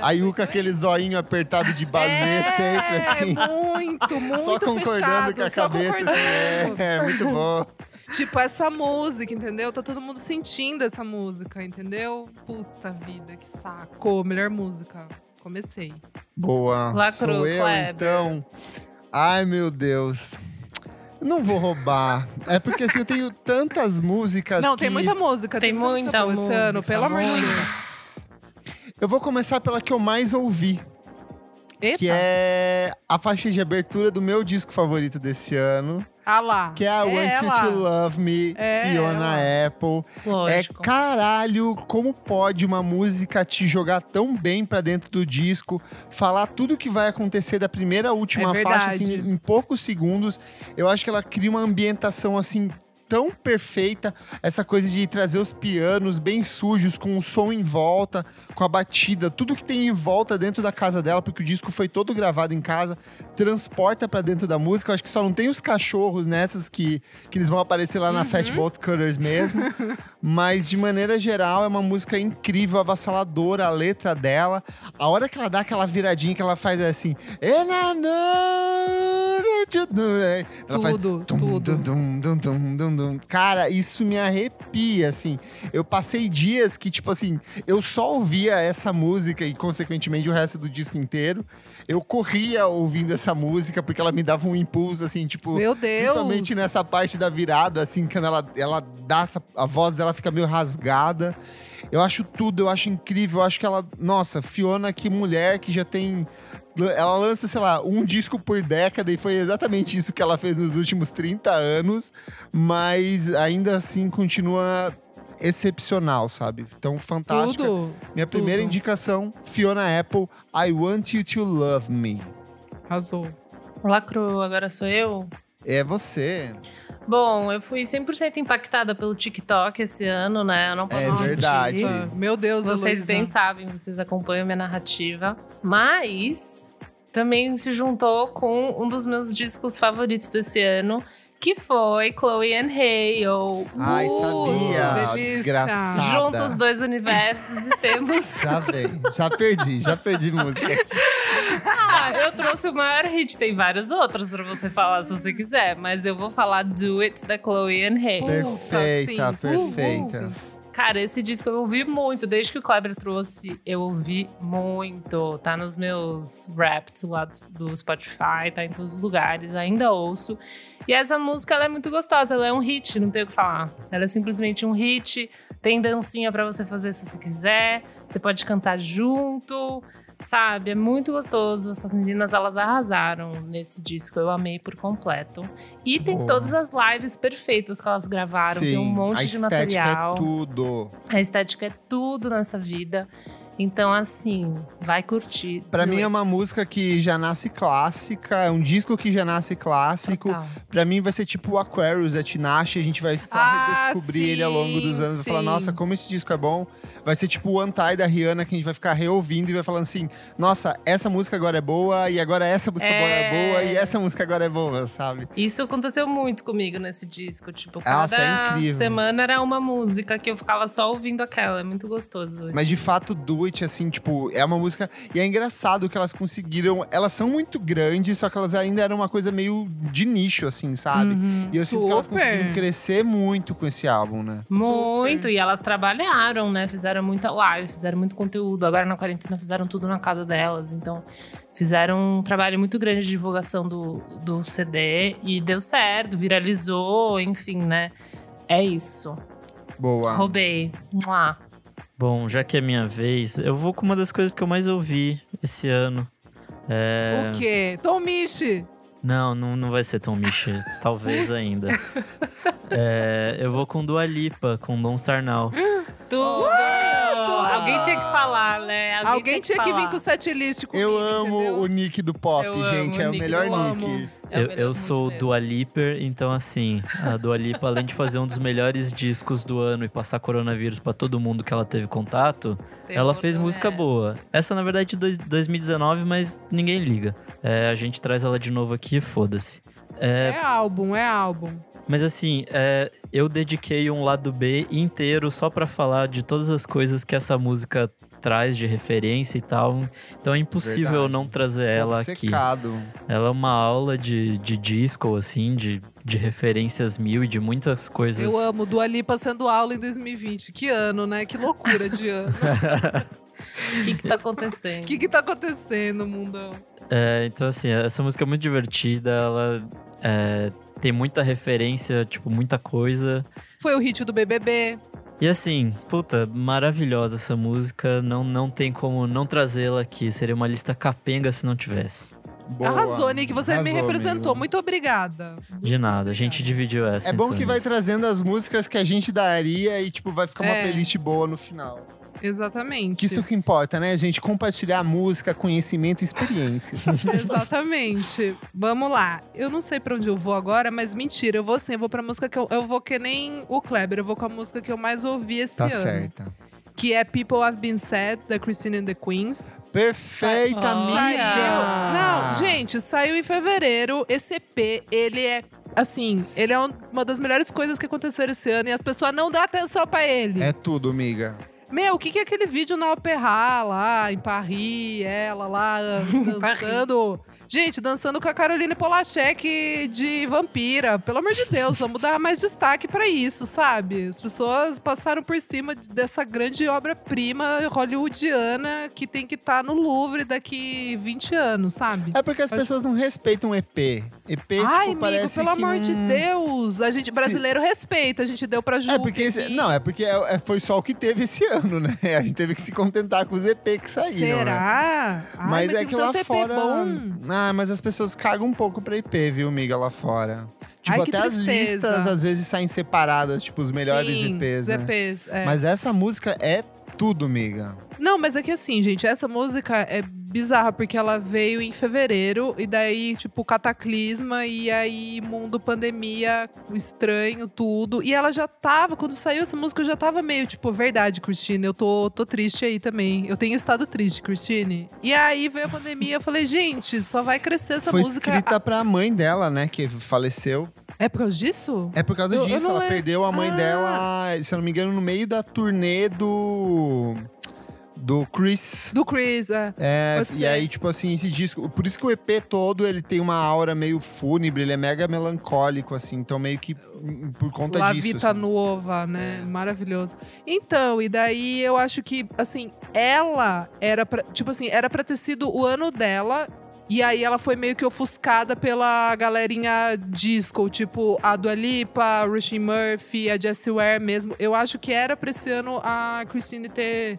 A Yu com aquele zoinho apertado de basé sempre, assim. É, muito, muito Só concordando fechado, com a só cabeça, assim. É, é, muito bom. Tipo, essa música, entendeu? Tá todo mundo sentindo essa música, entendeu? Puta vida, que saco. Melhor música. Comecei. Boa. Lacrou, Sou eu, Kleber. então. Ai, meu Deus. Não vou roubar. É porque assim, eu tenho tantas músicas Não, que... tem muita música. Tem muita muita boa esse ano, música, pelo amor de muita. Deus. Eu vou começar pela que eu mais ouvi. Eita. Que é a faixa de abertura do meu disco favorito desse ano. Ah lá. Que é a é Want You ela. To Love Me, É Fiona Apple. Lógico. É caralho, como pode uma música te jogar tão bem pra dentro do disco, falar tudo que vai acontecer da primeira à última É faixa, assim, em poucos segundos. Eu acho que ela cria uma ambientação, assim, tão perfeita. Essa coisa de trazer os pianos bem sujos, com o som em volta, com a batida, tudo que tem em volta dentro da casa dela, porque o disco foi todo gravado em casa, transporta pra dentro da música. Eu acho que só não tem os cachorros nessas que, que eles vão aparecer lá na Uhum. Fat Boat Cutters mesmo. Mas, de maneira geral, é uma música incrível, avassaladora, a letra dela. A hora que ela dá aquela viradinha que ela faz é assim... Ela faz... Tudo, Tum, tudo. dum, dum, dum, Cara, isso me arrepia, assim. Eu passei dias que, tipo assim, eu só ouvia essa música e, consequentemente, o resto do disco inteiro. Eu corria ouvindo essa música porque ela me dava um impulso, assim, tipo... Meu Deus. Principalmente nessa parte da virada, assim, quando ela, ela dá essa, a voz dela fica meio rasgada. Eu acho tudo, eu acho incrível. Eu acho que ela. Nossa, Fiona, que mulher que já tem. Ela lança, sei lá, um disco por década e foi exatamente isso que ela fez nos últimos 30 anos, mas ainda assim continua excepcional, sabe? Então, fantástica. Tudo. Minha primeira tudo. indicação, Fiona Apple, I Want You to Love Me. Arrasou. Lacro, agora sou eu. É você. Bom, eu fui 100% impactada pelo TikTok esse ano, né? Eu não posso É verdade. Nossa, Meu Deus, Vocês Heloísa. bem sabem, vocês acompanham minha narrativa. Mas também se juntou com um dos meus discos favoritos desse ano, que foi Chloe and Hale. Ai, sabia. delícia. Desgraçada. Juntos dois universos e temos. *laughs* Já vem. Já perdi, já perdi música. Ah, eu trouxe o maior hit, tem vários outros pra você falar se você quiser, mas eu vou falar Do It da Chloe and Hale. Perfeita, sim. perfeita. Cara, esse disco eu ouvi muito. Desde que o Kleber trouxe, eu ouvi muito. Tá nos meus raps lá do, Spotify, tá em todos os lugares. Ainda ouço. E essa música, ela é muito gostosa. Ela é um hit, não tem o que falar. Ela é simplesmente um hit. Tem dancinha pra você fazer se você quiser. Você pode cantar junto. Sabe, é muito gostoso. Essas meninas, elas arrasaram nesse disco. Eu amei por completo. E tem Boa. todas as lives perfeitas que elas gravaram. tem um Sim, monte a de estética material. é tudo. A estética é tudo nessa vida. Então, assim, vai curtir. Pra Do mim é uma música que já nasce clássica, é um disco que já nasce clássico. Pra mim vai ser tipo o Aquarius, a Tinashe, a gente vai só Ah, redescobrir ele ao longo dos sim, anos. Vai falar, sim. nossa, como esse disco é bom. Vai ser tipo o Untie da Rihanna, que a gente vai ficar reouvindo e vai falando assim, nossa, essa música agora é boa, e agora essa música É. agora é boa, e essa música agora é boa, sabe? Isso aconteceu muito comigo nesse disco. Tipo, Nossa, cada é semana era uma música que eu ficava só ouvindo aquela. É muito gostoso. Mas de fato, Do Assim, tipo, é uma música. E é engraçado que elas conseguiram. Elas são muito grandes, só que elas ainda eram uma coisa meio de nicho, assim, sabe? Uhum. E eu sinto que elas Super. conseguiram crescer muito com esse álbum, né? Muito, e elas trabalharam, né? Fizeram muita live, fizeram muito conteúdo. Agora na quarentena fizeram tudo na casa delas. Então, fizeram um trabalho muito grande de divulgação do, do CD e deu certo, viralizou, enfim, né? É isso. Boa. Roubei. Mua. Bom, já que é minha vez, eu vou com uma das coisas que eu mais ouvi esse ano. É... O quê? Tom Michi. Não, não, não vai ser Tom Michi. *laughs* Talvez ainda. *laughs* É, eu vou com Dua Lipa, com Don't Star Now. Tudo! Alguém tinha que falar, né? Alguém, tinha que vir falar. com o setlist comigo, Eu amo entendeu? o nick do pop, Eu gente. É o o melhor do nick. É eu eu muito sou mesmo. Dua Liper, então assim, a Dua Lipa, além de fazer um dos melhores discos do ano e passar coronavírus pra todo mundo que ela teve contato, Tem ela fez música essa. boa. Essa, na verdade, de dois- 2019, mas ninguém liga. É, a gente traz ela de novo aqui e foda-se. É, É álbum, é álbum. Mas assim, é, eu dediquei um lado B inteiro só pra falar de todas as coisas que essa música traz de referência e tal. Então é impossível eu Verdade. não trazer ela aqui. Obcecado. Ela é uma aula de, de disco, assim, de, de referências mil e de muitas coisas. Eu amo Dua Lipa sendo aula em 2020. Que ano, né? Que loucura de ano. O *laughs* que que tá acontecendo? O que que tá acontecendo, mundão? É, então, assim, essa música é muito divertida, ela é, tem muita referência, tipo, muita coisa. Foi o hit do BBB. E assim, puta, maravilhosa essa música. Não, não tem como não trazê-la aqui. Seria uma lista capenga se não tivesse. Boa. Arrasou, Nick. Você me Arrasou, representou. amigo. Muito obrigada. De nada, a gente dividiu essa. É bom então, que vai trazendo as músicas que a gente daria e, tipo, vai ficar uma É. playlist boa no final. Exatamente. Que isso que importa, né, gente? Compartilhar música, conhecimento e experiência. *laughs* Exatamente. Vamos lá. Eu não sei pra onde eu vou agora, mas mentira. Eu vou sim. Eu vou pra música que eu, eu vou que nem o Kleber. Eu vou com a música que eu mais ouvi esse tá ano. certa. Que é People Have Been Said, da Christine and the Queens. Perfeita, Olha. amiga! Não, gente, saiu em fevereiro. Esse EP, ele é. Assim, ele é um- uma das melhores coisas que aconteceram esse ano e as pessoas não dão atenção pra ele. É tudo, amiga. Meu, o que, que é aquele vídeo na Opera lá, em Paris, ela lá *laughs* dançando. Gente, dançando com a Caroline Polachek de vampira. Pelo amor de Deus, vamos dar mais destaque pra isso, sabe? As pessoas passaram por cima dessa grande obra-prima hollywoodiana que tem que estar no Louvre daqui 20 anos, sabe? É porque as Acho- pessoas não respeitam EP. EP, Ai, tipo, amigo, pelo amor de Deus. A gente brasileiro respeita, a gente deu pra Ju. É porque esse- não, é porque é- é- foi só o que teve esse *laughs* ano, né? A gente teve que se contentar com os EP que saíram, né? Será? Ai, Mas, é tem que lá tanto EP fora. bom. Ah, mas as pessoas cagam um pouco pra EP, viu, amiga, lá fora. Tipo, Ai, até as listas às vezes saem separadas, tipo, os melhores Sim, os né? EPs, é. Mas essa música é tudo, amiga. Não, mas é que assim, gente, essa música é bizarra, porque ela veio em fevereiro, e daí, tipo, cataclisma, e aí mundo pandemia, estranho, tudo. E ela já tava, quando saiu essa música, eu já tava meio, tipo, verdade, Christine, eu tô, tô triste aí também. Eu tenho estado triste, Christine. E aí veio a pandemia, eu falei, gente, só vai crescer essa Foi música. escrita pra mãe dela, né, que faleceu. É por causa disso? É por causa Eu- eu disso, não ela le- perdeu a mãe Ah. dela, se eu não me engano, no meio da turnê do. Do Chris. Do Chris, é. É, Pode e ser. aí, tipo assim, esse disco. Por isso que o EP todo ele tem uma aura meio fúnebre, ele é mega melancólico, assim. Então, meio que por conta La disso. Vita assim. Nova, né? Maravilhoso. Então, e daí eu acho que, assim, ela era pra, tipo assim, era pra ter sido o ano dela. E aí ela foi meio que ofuscada pela galerinha disco, tipo a Dua Lipa, a Rushing Murphy, a Jessie Ware mesmo. Eu acho que era pra esse ano a Christine ter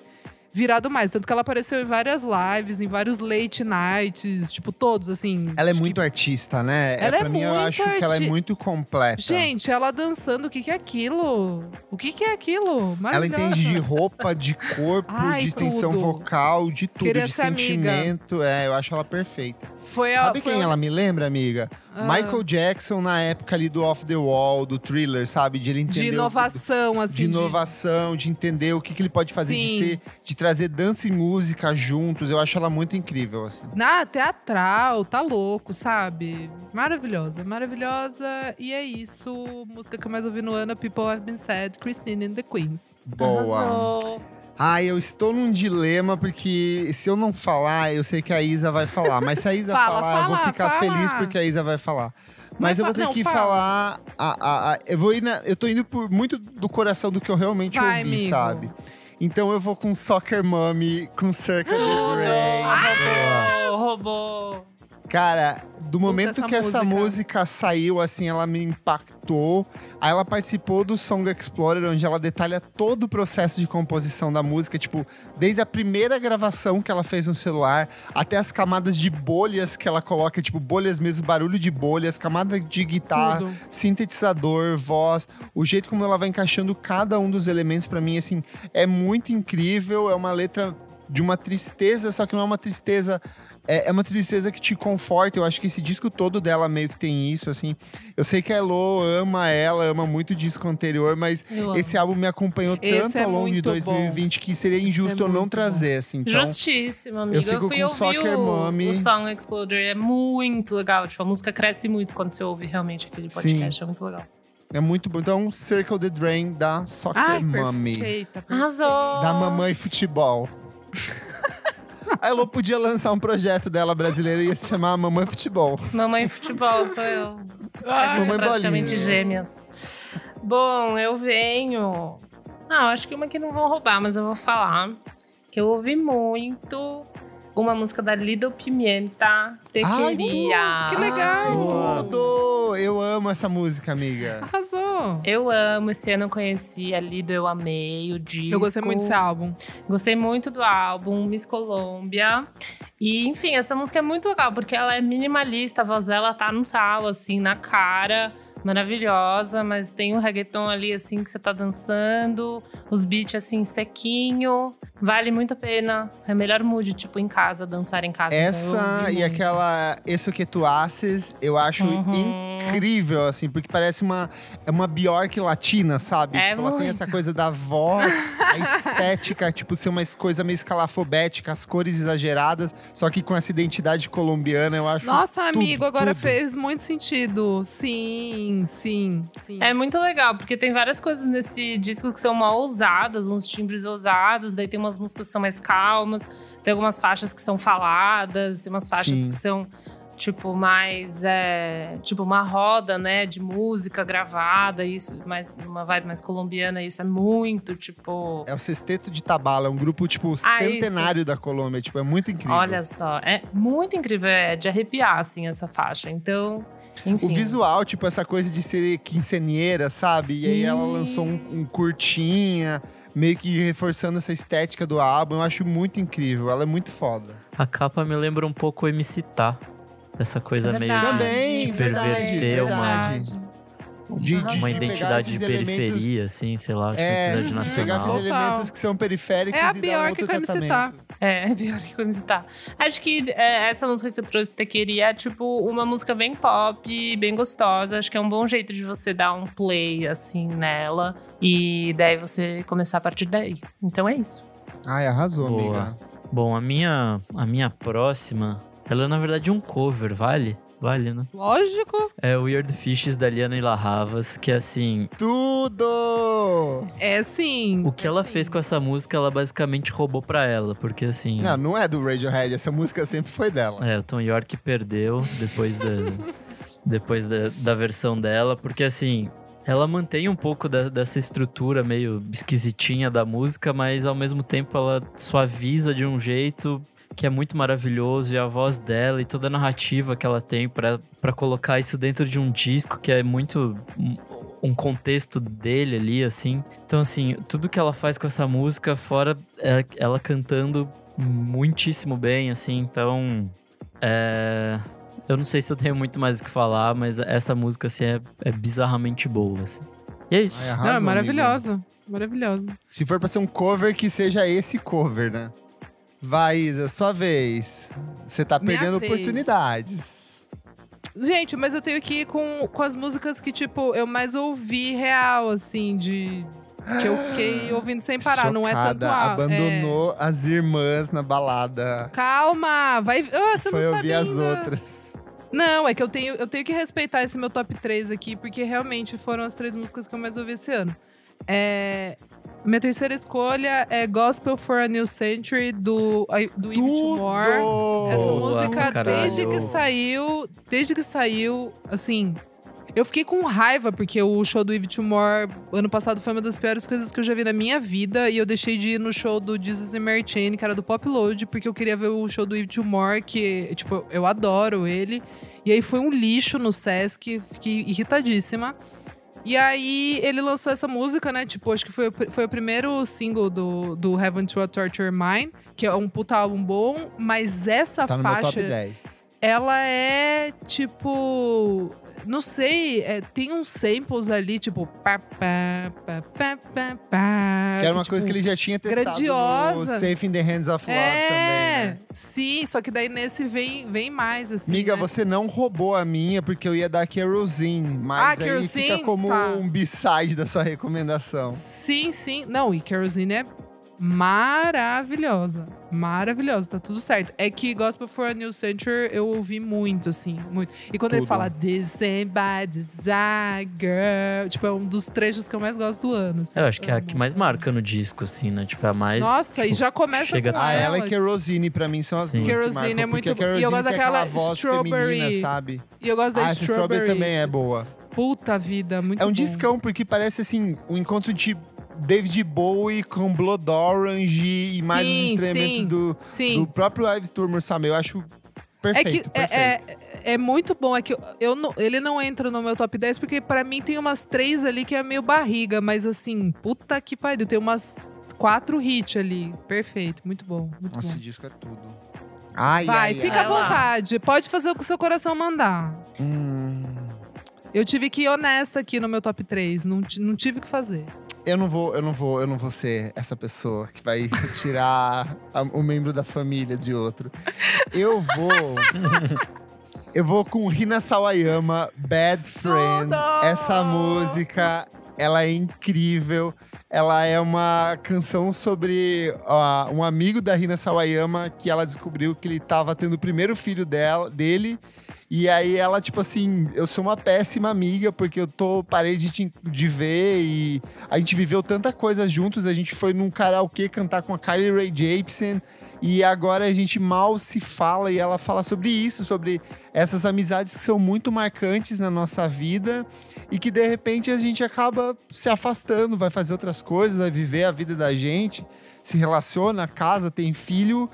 virado mais. Tanto que ela apareceu em várias lives, em vários late nights, tipo, todos, assim. Ela é acho que muito artista, né? Ela é pra mim, eu muito acho que ela é arti- muito completa. Gente, ela dançando, o que, que é aquilo? O que, que é aquilo? Ela entende de roupa, de corpo, Ai, de extensão tudo. vocal, de tudo, Queria de ser amiga. sentimento. É, eu acho ela perfeita. Foi a, Sabe foi quem a- ela me lembra, amiga? Ah. Michael Jackson na época ali do Off the Wall, do thriller, sabe? De ele entender. De o- inovação, assim. de inovação, de entender o que, que ele pode fazer, de Sim. ser, de trazer dança e música juntos. Eu acho ela muito incrível, assim. Na teatral, tá louco, sabe? Maravilhosa, maravilhosa. E é isso. Música que eu mais ouvi no ano, People Have Been Said, Christine and the Queens. Boa. Arrasou. Ai, eu estou num dilema, porque se eu não falar, eu sei que a Isa vai falar. Mas se a Isa *laughs* Fala, falar, eu vou fala, ficar fala. feliz porque a Isa vai falar. Mas, Mas eu vou ter não, que fala. falar. a- a- a- eu vou ir na- Eu tô indo por muito do coração do que eu realmente Vai, ouvi, amigo. sabe? Então eu vou com Soccer Mommy, com Circle the Rain. Roubou, roubou. Cara, do momento essa que essa música. música saiu, assim, ela me impactou. Aí ela participou do Song Explorer, onde ela detalha todo o processo de composição da música, tipo, desde a primeira gravação que ela fez no celular, até as camadas de bolhas que ela coloca, tipo, bolhas mesmo, barulho de bolhas, camada de guitarra, Tudo. sintetizador, voz, o jeito como ela vai encaixando cada um dos elementos pra mim assim é muito incrível, é uma letra de uma tristeza, só que não é uma tristeza é, é uma tristeza que te conforta. Eu acho que esse disco todo dela meio que tem isso, assim. Eu sei que a Elo ama ela, ama muito o disco anterior, mas Eu esse álbum me acompanhou Esse tanto é ao longo de muito 2020 que seria injusto eu não trazer, assim. Então, Justíssimo, amiga. Eu, fico fui com ouvir Soccer o, Mommy. o Song Exploder. É muito legal. Tipo, a música cresce muito quando você ouve realmente aquele podcast. É muito legal. é muito bom. Então, Circle the Drain da Soccer Ai, Mommy. perfeita, perfeita. Arrasou! Da Mamãe Futebol. A Elo podia lançar um projeto dela brasileiro e ia se chamar Mamãe Futebol. Mamãe futebol sou eu. A gente Mamãe é praticamente bolinha. gêmeas. Bom, eu venho. Ah, acho que uma que não vão roubar, mas eu vou falar. Que eu ouvi muito uma música da Lido Pimenta, Te Ai, Queria. que legal! Tudo! Eu amo essa música, amiga. Arrasou! Eu amo, esse ano eu conheci a Lido, eu amei o disco. Eu gostei muito desse álbum. Gostei muito do álbum, Miss Colômbia. E, enfim, essa música é muito legal, porque ela é minimalista, a voz dela tá no salo, assim, na cara, maravilhosa, mas tem um reggaeton ali, assim, que você tá dançando, os beats, assim, sequinho. Vale muito a pena. É melhor mood, tipo, em casa, dançar em casa. Então, Essa ouvi e muito. aquela Isso Que Tu Haces, eu acho Uhum. incrível, assim, porque parece uma, é uma Bjork latina, sabe? É Tipo, ela tem muito. essa coisa da voz, *laughs* a estética, tipo, ser uma coisa meio escalafobética, as cores exageradas, só que com essa identidade colombiana, eu acho. Nossa, tudo, amigo, agora tudo. fez muito sentido. Sim, sim, sim. É muito legal, porque tem várias coisas nesse disco que são mal ousadas, uns timbres ousados, daí tem umas músicas que são mais calmas, tem algumas faixas que são faladas, tem umas faixas Sim. que são, tipo, mais. é, tipo, uma roda, né, de música gravada, isso, mais, uma vibe mais colombiana, isso é muito, tipo. É o Sexteto de Tabala, um grupo, tipo, Ah, centenário da Colômbia. Tipo, é muito incrível. Olha só, é muito incrível, é de arrepiar, assim, essa faixa. Então, enfim. O visual, tipo, essa coisa de ser quinceanheira, sabe? E aí ela Sim. lançou um, um curtinha, meio que reforçando essa estética do álbum. Eu acho muito incrível. Ela é muito foda. A capa me lembra um pouco o MC Tá. Essa coisa É meio verdade. Também, de verdade, perverter uma. verdade. De, de- Uma de pegar identidade de elementos- periferia, assim, sei lá, É, identidade de pegar nacional. Total. elementos que são periféricos É a e outro *laughs* que vai me citar. É, pior que como citar. Acho que é, essa música que eu trouxe, Tequeria, é tipo uma música bem pop, bem gostosa. Acho que é um bom jeito de você dar um play, assim, nela. E daí você começar a partir daí. Então é isso. Ai, arrasou, Boa. amiga. Bom, a minha, a minha próxima, ela é na verdade um cover, vale? Vale, né? Lógico. É Weird Fishes da Liana e La Havas, que assim, Tudo! É sim. o que ela fez com essa música, ela basicamente roubou pra ela, porque assim. Não, não é do Radiohead, essa música sempre foi dela. É, o Tom York perdeu depois da, *laughs* depois da, da versão dela, porque assim, ela mantém um pouco da- dessa estrutura meio esquisitinha da música, mas ao mesmo tempo ela suaviza de um jeito que é muito maravilhoso e a voz dela e toda a narrativa que ela tem pra pra colocar isso dentro de um disco que é muito um- contexto dele ali, assim. Então, assim, tudo que ela faz com essa música, fora é, ela cantando muitíssimo bem, assim. Então, é, eu não sei se eu tenho muito mais o que falar, mas essa música, assim, é, é bizarramente boa, assim. E é isso. Ai, Não, é maravilhosa. Maravilhosa. Se for pra ser um cover, que seja esse cover, né? Vai, Isa, sua vez. Você tá Minha perdendo vez. oportunidades. Gente, mas eu tenho que ir com, com as músicas que, tipo, eu mais ouvi real, assim, de. Que eu fiquei *gasps* ouvindo sem parar. Não é tanto Chocada, a. Abandonou as irmãs na balada. é. Calma! Vai. Ah, você Foi não ouvir sabe as outras. Não, é que eu tenho, eu tenho que respeitar esse meu top 3 aqui, porque realmente foram as três músicas que eu mais ouvi esse ano. É, minha terceira escolha é Gospel for a New Century, do, do Eve. Essa música, caralho. desde que saiu, desde que saiu, assim, eu fiquei com raiva, porque o show do Eve More ano passado foi uma das piores coisas que eu já vi na minha vida. E eu deixei de ir no show do Jesus and Mary Chain, que era do Pop Load, porque eu queria ver o show do Eve More, que, tipo, eu adoro ele. E aí foi um lixo no Sesc, fiquei irritadíssima. E aí ele lançou essa música, né? Tipo, acho que foi, foi o primeiro single do, do Heaven to a Torture Mine, que é um puta álbum bom, mas essa Tá faixa top 10. ela é tipo. Não sei, é, tem uns samples ali, tipo. Pá, pá, pá, pá, pá, pá, Que era uma tipo, coisa que ele já tinha testado grandiosa. no Safe in the Hands of Love é, também, né? sim, só que daí nesse vem, vem mais, assim. Amiga, né? você não roubou a minha, porque eu ia dar Kerosene. Mas Ah, aí Kerosene? fica como Tá. um b-side da sua recomendação. Sim, sim. Não, e Kerosene é maravilhosa. Maravilhosa, tá tudo certo. É que Gospel for a New Century eu ouvi muito, assim, muito. E quando ele Tudo. fala This ain't by desire, girl, tipo, é um dos trechos que eu mais gosto do ano. assim. Eu acho que é a que mais marca no disco, assim, né? Tipo, é a mais. Nossa, e tipo, já começa chega- com Ah, ela ela. e Kerosene, pra mim, são as Sim. duas que Kerosene marcam, é muito a e eu gosto daquela voz Strawberry. feminina, sabe? E eu gosto Ah, da essa Strawberry. Strawberry também é boa. Puta vida, muito É um bom. discão, porque parece, assim, um encontro de David Bowie com Blood Orange e mais sim. do, Sim. do próprio Ives Turner, sabe? Eu acho É perfeito, que é, perfeito. é, é muito bom. É que eu, eu não- ele não entra no meu top 10, porque pra mim tem umas três ali que é meio barriga, mas assim, puta que pariu. Tem umas quatro hits ali. Perfeito, muito bom. Muito Nossa, esse bom. disco é tudo. Ai, Vai, ai, fica ai. à Vai lá. vontade. Pode fazer o que o seu coração mandar. Hum, Eu tive que ir honesta aqui no meu top 3. Não, não tive o que fazer. Eu não vou, eu não vou, eu não vou ser essa pessoa que vai *laughs* tirar um membro da família de outro. Eu vou. eu vou com Rina Sawayama, Bad Friend. Essa música, ela é incrível. Ela é uma canção sobre ó, um amigo da Rina Sawayama que ela descobriu que ele tava tendo o primeiro filho dela, dele. E aí ela, tipo assim, eu sou uma péssima amiga, porque eu tô, parei de, te- de ver e a gente viveu tanta coisa juntos. A gente foi num karaokê cantar com a Kylie Ray Jepsen. E agora a gente mal se fala e ela fala sobre isso, sobre essas amizades que são muito marcantes na nossa vida e que de repente a gente acaba se afastando, vai fazer outras coisas, vai viver a vida da gente, se relaciona, casa, tem filho,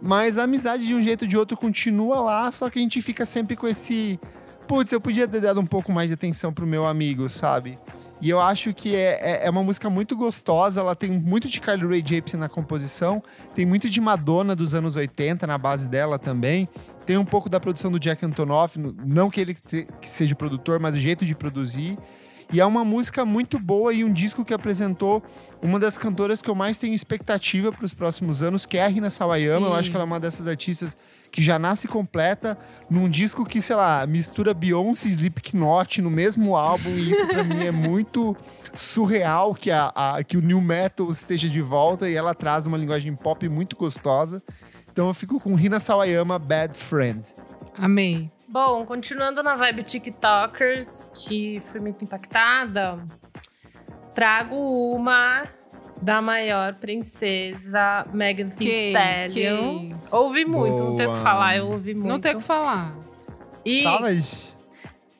mas a amizade de um jeito ou de outro continua lá, só que a gente fica sempre com esse. Putz, eu podia ter dado um pouco mais de atenção pro meu amigo, sabe? E eu acho que é, é, é uma música muito gostosa, ela tem muito de Kylie Ray Jepsen na composição, tem muito de Madonna dos anos 80 na base dela também, tem um pouco da produção do Jack Antonoff, no- não que ele que seja produtor, mas o jeito de produzir. E é uma música muito boa e um disco que apresentou uma das cantoras que eu mais tenho expectativa para os próximos anos, que é a Rina Sawayama. Eu Sim. acho que ela é uma dessas artistas que já nasce completa num disco que, sei lá, mistura Beyoncé e Slipknot no mesmo álbum. E isso pra mim é muito surreal que, a, a- que o New Metal esteja de volta e ela traz uma linguagem pop muito gostosa. Então eu fico com Rina Sawayama, Bad Friend. Amei. Bom, continuando na vibe TikTokers, que fui muito impactada, trago uma da maior princesa Megan Thee? Stallion. Ouvi muito, não tenho o que Boa. falar, eu ouvi muito. Não tem o que falar. E Savage?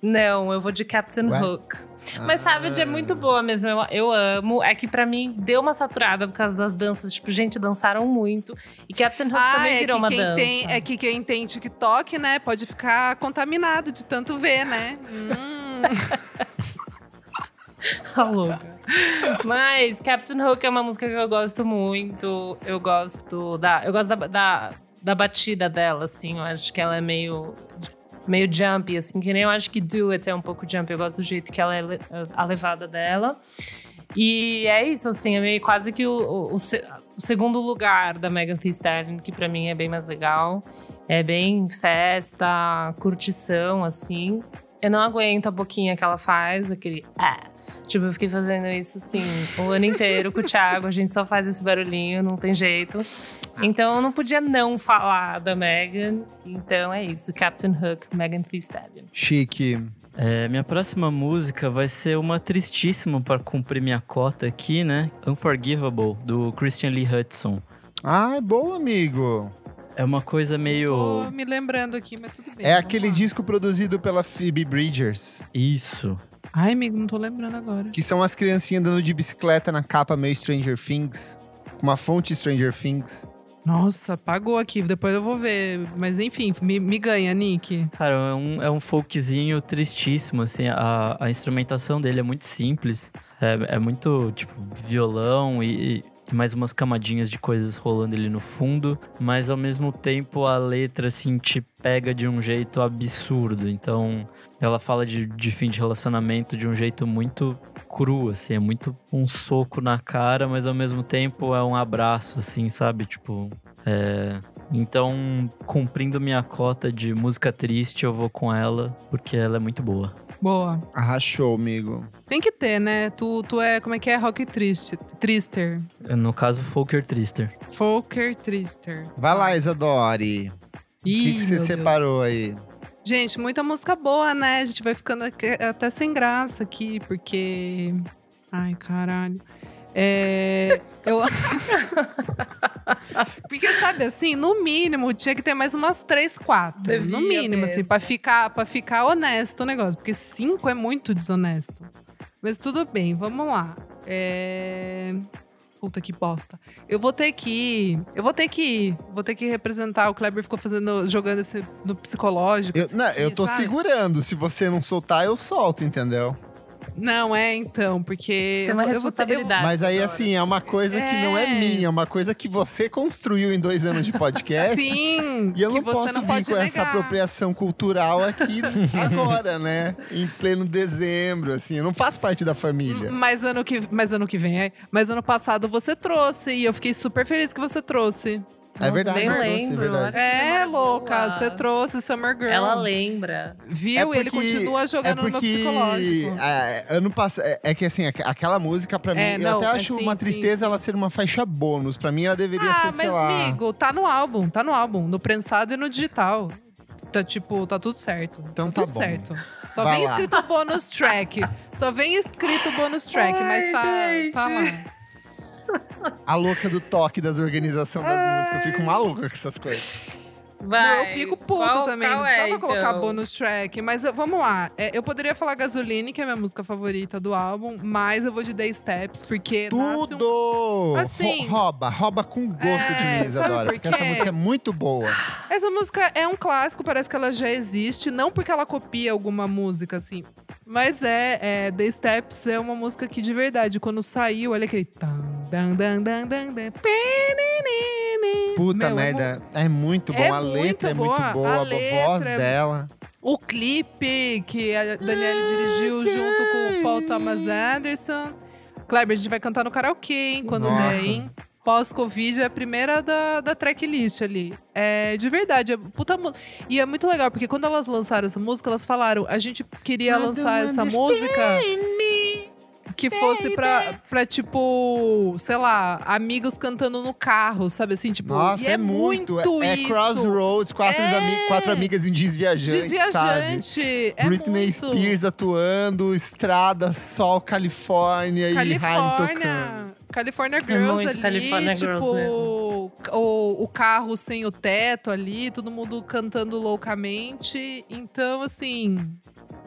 Não, eu vou de Captain Ué? Hook. Mas Savage é muito boa mesmo, eu, eu amo. É que pra mim deu uma saturada por causa das danças. Tipo, gente, dançaram muito. E Captain Hook Ah, também é virou que, uma quem dança. tem, é que quem tem TikTok, né, pode ficar contaminado de tanto ver, né? Hum. *laughs* Tá louca. Mas Captain Hook é uma música que eu gosto muito. Eu gosto da. Eu gosto da, da, da batida dela, assim. Eu acho que ela é meio. Meio jumpy, assim, que nem eu acho que Do It é um pouco jumpy. Eu gosto do jeito que ela é a levada dela. E é isso, assim, é meio quase que o, o- o se- o segundo lugar da Megan Thee Stallion, que pra mim é bem mais legal. É bem festa, curtição, assim. Eu não aguento a boquinha que ela faz, aquele ah. Tipo, eu fiquei fazendo isso assim o ano inteiro com o Thiago. A gente só faz esse barulhinho, não tem jeito. Então eu não podia não falar da Megan. Então é isso. Captain Hook, Megan Thee Stallion. Chique. É, minha próxima música vai ser uma tristíssima para cumprir minha cota aqui, né? Unforgivable, do Christian Lee Hudson. Ah, é boa, amigo. É uma coisa meio. Tô me lembrando aqui, mas tudo bem. É aquele lá. disco produzido pela Phoebe Bridgers, Isso. Ai, amigo, não tô lembrando agora. que são as criancinhas andando de bicicleta na capa meio Stranger Things, uma fonte Stranger Things. Nossa, pagou aqui. Depois eu vou ver. Mas enfim, me, me ganha, Nick. Cara, é um, é um folkzinho tristíssimo, assim. A, a instrumentação dele é muito simples. É, é muito, tipo, violão e, e mais umas camadinhas de coisas rolando ali no fundo. Mas ao mesmo tempo a letra, assim, te pega de um jeito absurdo. Então, ela fala de, de fim de relacionamento de um jeito muito cru, assim. É muito um soco na cara, mas ao mesmo tempo é um abraço, assim, sabe? Tipo, é... Então, cumprindo minha cota de música triste, eu vou com ela, porque ela é muito boa. Boa. Arrachou, amigo. Tem que ter, né? Tu, tu é, como é que é? Rock triste. Trister. No caso, Folker Trister. Folker Trister. Vai lá, Isadori. O que, que você separou aí? Gente, muita música boa, né? A gente vai ficando aqui- até sem graça aqui, porque. Ai, caralho. É. Eu. *laughs* porque, sabe assim, no mínimo, tinha que ter mais umas três, quatro. Devia no mínimo, assim, mesmo. pra ficar, pra ficar honesto o negócio. Porque cinco é muito desonesto. Mas tudo bem, vamos lá. É. Puta que bosta. Eu vou ter que ir. Eu vou ter que ir. Vou ter que representar. O Kleber ficou fazendo, jogando esse no psicológico. Eu, isso não, aqui, eu tô sabe? segurando. Se você não soltar, eu solto, entendeu? Não, é então, porque. Você tem uma eu vou- eu eu responsabilidade. Mas aí, assim, é uma coisa que não é É. minha, é uma coisa que você construiu em dois anos de podcast. Sim, E eu que não você posso não vir com essa negar. apropriação cultural aqui *laughs* agora, né? Em pleno dezembro, assim. Eu não faço parte da família. Mas ano, que, mas ano que vem, é. Mas ano passado você trouxe e eu fiquei super feliz que você trouxe. É verdade, eu trouxe, é lembro, verdade. olha que É, louca, você trouxe Summer Girl. Ela lembra. Viu? E ele continua jogando é no meu porque, psicológico. é, ano passado, é, é que assim, aqu- aquela música pra mim, É, eu não, até é acho sim, uma tristeza sim. ela ser uma faixa bônus. Pra mim, ela deveria Ah, ser, sei mas lá. amigo, tá no álbum, tá no álbum, no prensado e no digital. Tá tipo, tá tudo certo. Então tá tá tudo bom. certo. Só Vai vem lá. escrito bônus track. Só vem escrito bônus track, mas Ai, tá, gente. tá lá. A louca do toque das organizações das músicas. Eu fico maluca com essas coisas. Vai. Não, eu fico puto Qual- também. qual não é, precisava colocar então? bônus track. Mas eu- vamos lá. É, eu poderia falar Gasoline, que é a minha música favorita do álbum, mas eu vou de Day Steps, porque nasce um Tudo! Assim- Ro- rouba, rouba com gosto É, de mim, Isadora. por Porque essa música é muito boa. Essa música é um clássico, parece que ela já existe, não porque ela copia alguma música, assim. Mas é, é The Steps é uma música que de verdade, quando saiu, olha aquele. Dan, dan, dan, dan, dan. Puta Meu, merda. É muito bom. É a letra é muito muito boa. A A, voz é- dela. O clipe que a Daniele dirigiu junto com o Paul Thomas Anderson. Kleber, a gente vai cantar no karaokê, hein, quando Nossa. der, hein? Pós-Covid é a primeira da, da tracklist ali. É de verdade, é puta E é muito legal, porque quando elas lançaram essa música, elas falaram: a gente queria lançar essa música que fosse pra, pra, tipo, sei lá, amigos cantando no carro, sabe assim? Tipo, Nossa, e é, muito. É, é isso. Crossroads, quatro, É. ami- quatro amigas e um desviajante, sabe? Desviajante. É Britney muito. Spears atuando, estrada, sol, Califórnia, e Hailey tocando. California Girls muito ali, California tipo, Girls mesmo. O, o carro sem o teto ali, todo mundo cantando loucamente. Então, assim,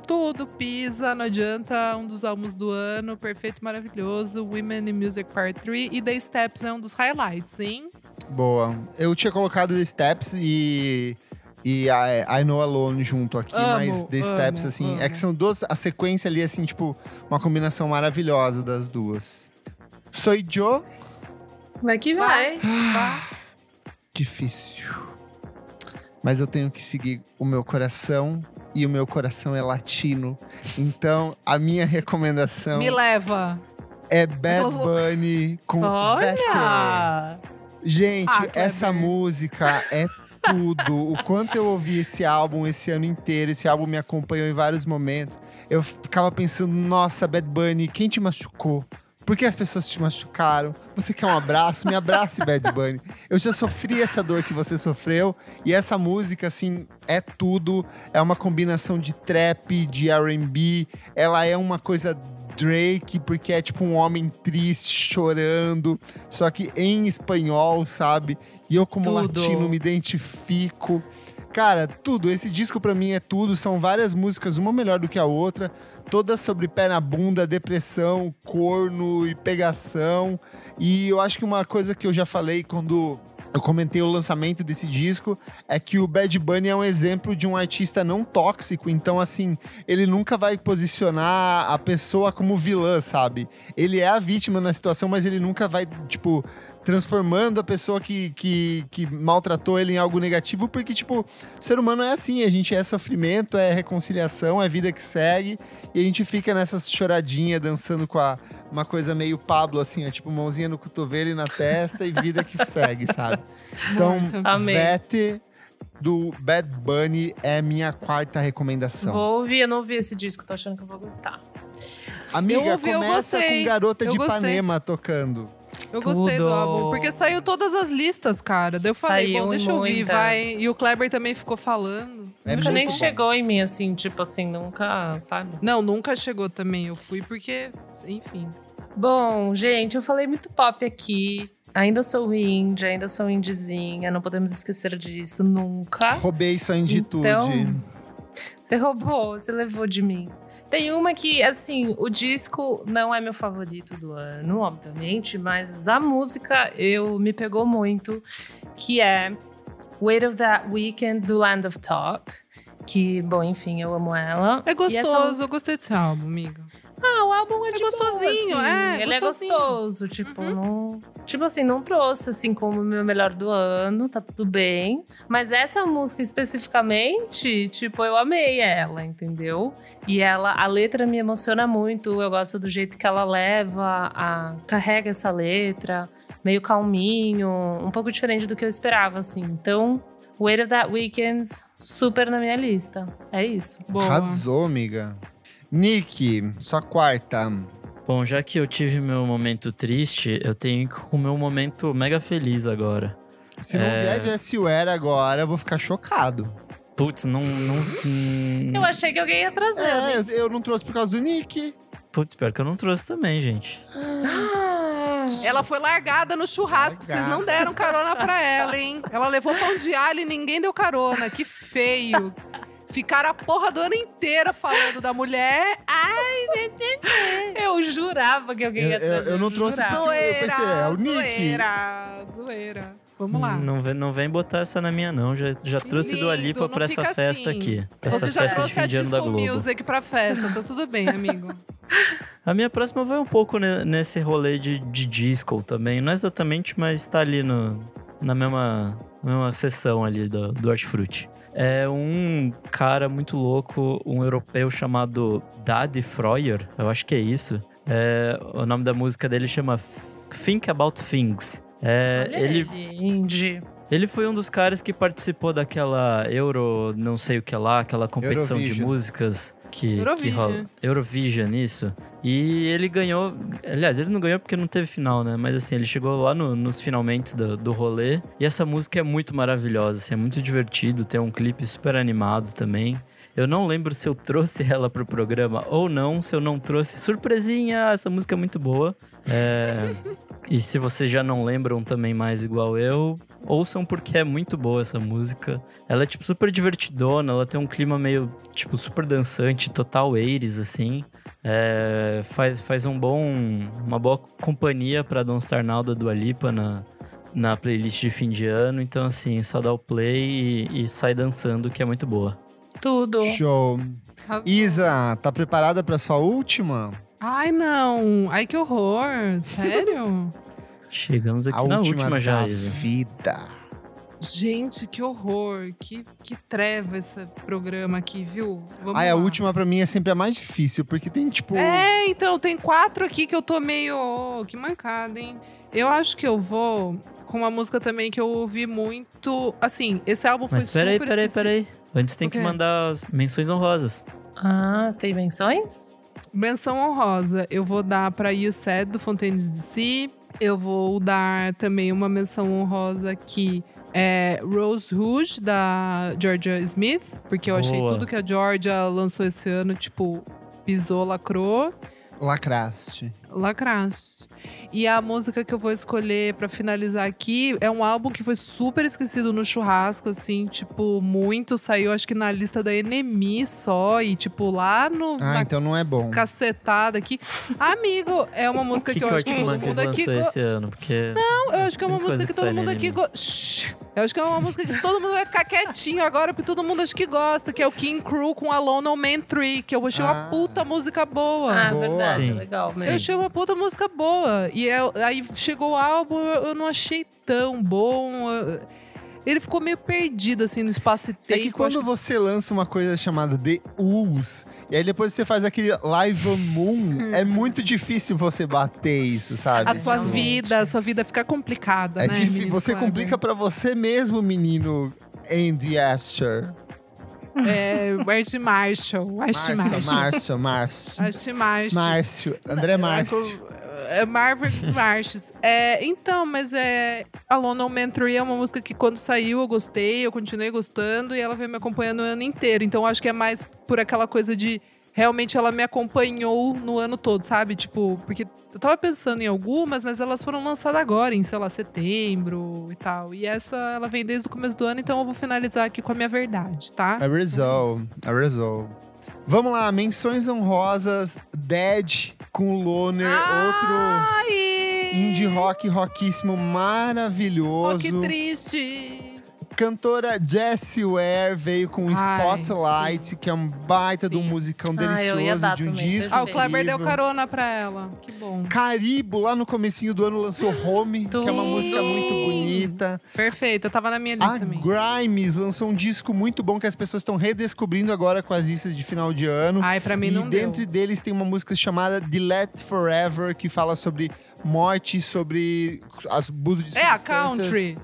tudo pisa, não adianta. Um dos álbuns do ano, perfeito, maravilhoso. Women in Music Part 3 e The Steps é um dos highlights, hein? Boa. Eu tinha colocado The Steps e. E I, I Know Alone junto aqui, Amo, mas The amo, Steps, assim, é amo. que são duas. A sequência ali, assim, tipo, uma combinação maravilhosa das duas. Soy Joe, Vai que vai. Vá. difícil. Mas eu tenho que seguir o meu coração e o meu coração é latino. Então, a minha recomendação Me leva. é Bad Bunny com Vete. Olha! Gente, Ah, essa música é tudo. o quanto eu ouvi esse álbum esse ano inteiro, esse álbum me acompanhou em vários momentos. Eu ficava pensando, nossa, Bad Bunny, quem te machucou? Por que as pessoas te machucaram? Você quer um abraço? Me abrace, *laughs* Bad Bunny. Eu já sofri essa dor que você sofreu. E essa música, assim, é tudo. É uma combinação de trap, de R&B. Ela é uma coisa Drake, porque é tipo um homem triste, chorando. Só que em espanhol, sabe? E eu, como Tudo. latino, me identifico. Cara, tudo. Esse disco pra mim é tudo. São várias músicas, uma melhor do que a outra. Todas sobre pé na bunda, depressão, corno e pegação. E eu acho que uma coisa que eu já falei quando eu comentei o lançamento desse disco é que o Bad Bunny é um exemplo de um artista não tóxico. Então, assim, ele nunca vai posicionar a pessoa como vilã, sabe? Ele é a vítima na situação, mas ele nunca vai, tipo, transformando a pessoa que, que, que maltratou ele em algo negativo, porque, tipo, ser humano é assim, a gente é sofrimento, é reconciliação, é vida que segue, e a gente fica nessas choradinhas, dançando com a, uma coisa meio Pablo, assim, ó, tipo, mãozinha no cotovelo e na testa, e vida que segue, sabe? Então. Amei. Vete do Bad Bunny é minha quarta recomendação. Vou ouvir, eu não ouvi esse disco, tô achando que eu vou gostar. Amiga, Eu ouvi, eu começa gostei. com Garota Eu de gostei. Ipanema tocando. Eu gostei do Tudo. álbum, porque saiu todas as listas, cara. Daí eu falei, Saiu bom, deixa eu ouvir, vai. E o Kleber também ficou falando. É Nunca nem bom. chegou em mim, assim, tipo assim, nunca, sabe? Não, nunca chegou também. Eu fui porque, enfim. Bom, gente, eu falei muito pop aqui. Ainda sou indie, ainda sou indiezinha, não podemos esquecer disso nunca. Roubei sua inditude. Então, *laughs* Você roubou, você levou de mim. Tem uma que, assim, o disco não é meu favorito do ano, obviamente, mas a música eu me pegou muito, que é Weight of That Weekend do Land of Talk. Que, bom, enfim, eu amo ela. É E essa- gostoso, eu gostei desse álbum, amiga. Ah, o álbum é, É de boa, gostosinho, assim. é, Ele gostosinho. é gostoso, tipo, não... Tipo assim, não trouxe, assim, como o meu melhor do ano, tá tudo bem. Mas essa música especificamente, tipo, eu amei ela, entendeu? E ela, a letra me emociona muito, eu gosto do jeito que ela leva, a, carrega essa letra, meio calminho, um pouco diferente do que eu esperava, assim. Então, Weight of That Weekend, super na minha lista. É isso. Boa. Arrasou, amiga. Nick, sua quarta. Bom, já que eu tive meu momento triste, eu tenho que ir com o meu momento mega feliz agora. Se não É. vier de S.U.R. agora, eu vou ficar chocado. Putz, não. não *laughs* Eu achei que alguém ia trazer. É, né? eu, eu não trouxe por causa do Nick. Putz, pior que eu não trouxe também, gente. Ela foi largada no churrasco, vocês não deram carona pra ela, hein? Ela levou pão de alho e ninguém deu carona. Que feio. Ficaram a porra do ano inteiro falando da mulher. Ai, Eu jurava que alguém Eu- ia eu- trazer. eu não trouxe jurava. porque- eu zoeira, pensei, é o Nick. zoeira, zoeira. Vamos lá. Não vem, não vem botar essa na minha, não. Já, já trouxe do Lindo, Lipa não pra essa festa assim. aqui. Pra essa Você já festa de trouxe a de da Disco Globo. Music pra festa, tá tudo bem, amigo. *laughs* A minha próxima vai um pouco ne- nesse rolê de, de disco também. Não exatamente, mas tá ali no, na mesma uma sessão ali do, do Hortifruti. É um cara muito louco, um europeu chamado Daddy Freuer, eu acho que é isso. É, o nome da música dele chama Think About Things. É, ele, ele, ele foi um dos caras que participou daquela Euro, não sei o que lá, aquela competição de Eurovision. músicas que, que Eurovision. rola. Eurovision, isso. E ele ganhou. Aliás, ele não ganhou porque não teve final, né? Mas assim, ele chegou lá no- nos finalmente do, do rolê. E essa música é muito maravilhosa, assim, é muito divertido. Tem um clipe super animado também. Eu não lembro se eu trouxe ela pro programa ou não. Se eu não trouxe, surpresinha! Essa música é muito boa. É, *laughs* e se vocês já não lembram também mais igual eu, ouçam porque é muito boa essa música. Ela é, tipo, super divertidona. Ela tem um clima meio, tipo, super dançante, total 80s, assim. É, faz, faz um bom, uma boa companhia pra Don't Star Now da Dua Lipa na, na playlist de fim de ano. Então, assim, só dá o play e, e sai dançando, que é muito boa. Tudo. Show. Arrasou. Isa, tá preparada pra sua última? Ai, não. Ai, que horror. Sério? *laughs* Chegamos aqui a na última, última já, vida. Gente, que horror. Que, que treva esse programa aqui, viu? Vamos Ai, a lá. última pra mim é sempre a mais difícil, porque tem tipo. É, então, tem quatro aqui que eu tô meio. oh, que mancada, hein? Eu acho que eu vou com uma música também que eu ouvi muito. Assim, esse álbum foi Mas peraí, super peraí, esquecido. peraí. Antes tem O que mandar as menções honrosas. Ah, você tem menções? Menção honrosa, eu vou dar pra You Said, do Fontaines DC. Eu vou dar também uma menção honrosa que é Rose Rouge, da Georgia Smith. Porque eu achei Boa. tudo que a Georgia lançou esse ano, tipo, pisou, lacrou. Lacraste. Lacraste. E a música que eu vou escolher pra finalizar aqui é um álbum que foi super esquecido no churrasco, assim, tipo, muito. Saiu, acho que na lista da Enemy só. E, tipo, lá no. Ah, então não é bom. Cacetada aqui. Amigo, é uma música que, que, que, eu acho que todo mundo aqui. go- esse ano? Porque Não, eu acho que é uma música que todo mundo aqui. Go... Eu acho que é uma música que todo mundo vai ficar quietinho agora, porque todo mundo acho que gosta, que é o King Crew com Alone on Man 3, que eu achei Ah. uma puta música boa. Ah, Boa. verdade. Sim. Legal Eu mesmo. achei uma puta música boa. E eu- aí chegou o álbum, eu, eu não achei tão bom. eu- ele ficou meio perdido, assim, no espaço e É tempo. que quando você lança uma coisa chamada The Ooze, e aí depois você faz aquele Live on Moon, *laughs* é muito difícil você bater isso, sabe? A sua Realmente. vida, a sua vida fica complicada, é né? difícil. menino Você Kleber? complica pra você mesmo, menino Andy Asher. É, Where's Marshall? Márcio, Marshall? Márcio, Márcio. Marshall? Márcio. André Márcio. É Marvel *laughs* Marches. É, então, mas é. Alone on 3 é uma música que quando saiu eu gostei, eu continuei gostando e ela veio me acompanhando o ano inteiro. Então acho que é mais por aquela coisa de. Realmente ela me acompanhou no ano todo, sabe? Tipo, porque eu tava pensando em algumas, mas elas foram lançadas agora, em, sei lá, setembro e tal. E essa, ela vem desde o começo do ano, então eu vou finalizar aqui com a minha verdade, tá? Arrasou. Arrasou. Vamos lá, menções honrosas. Dead com o Loner, outro Ai! indie rock rockíssimo Oh, maravilhoso. que triste! Cantora Jessie Ware veio com Ai, Spotlight, que é um baita de um Sim. musicão Ah, delicioso, dar de um também, disco. Ah, o Kleber deu carona pra ela. Que bom. Caribo, lá no comecinho do ano, lançou Home, que é uma música muito bonita. Perfeito, eu tava na minha lista A também. Grimes lançou um disco muito bom que as pessoas estão redescobrindo agora com as listas de final de ano. Ai, pra mim e não dentro deu. deles tem uma música chamada Delete Forever, que fala sobre morte, sobre abuso de É a substâncias. country.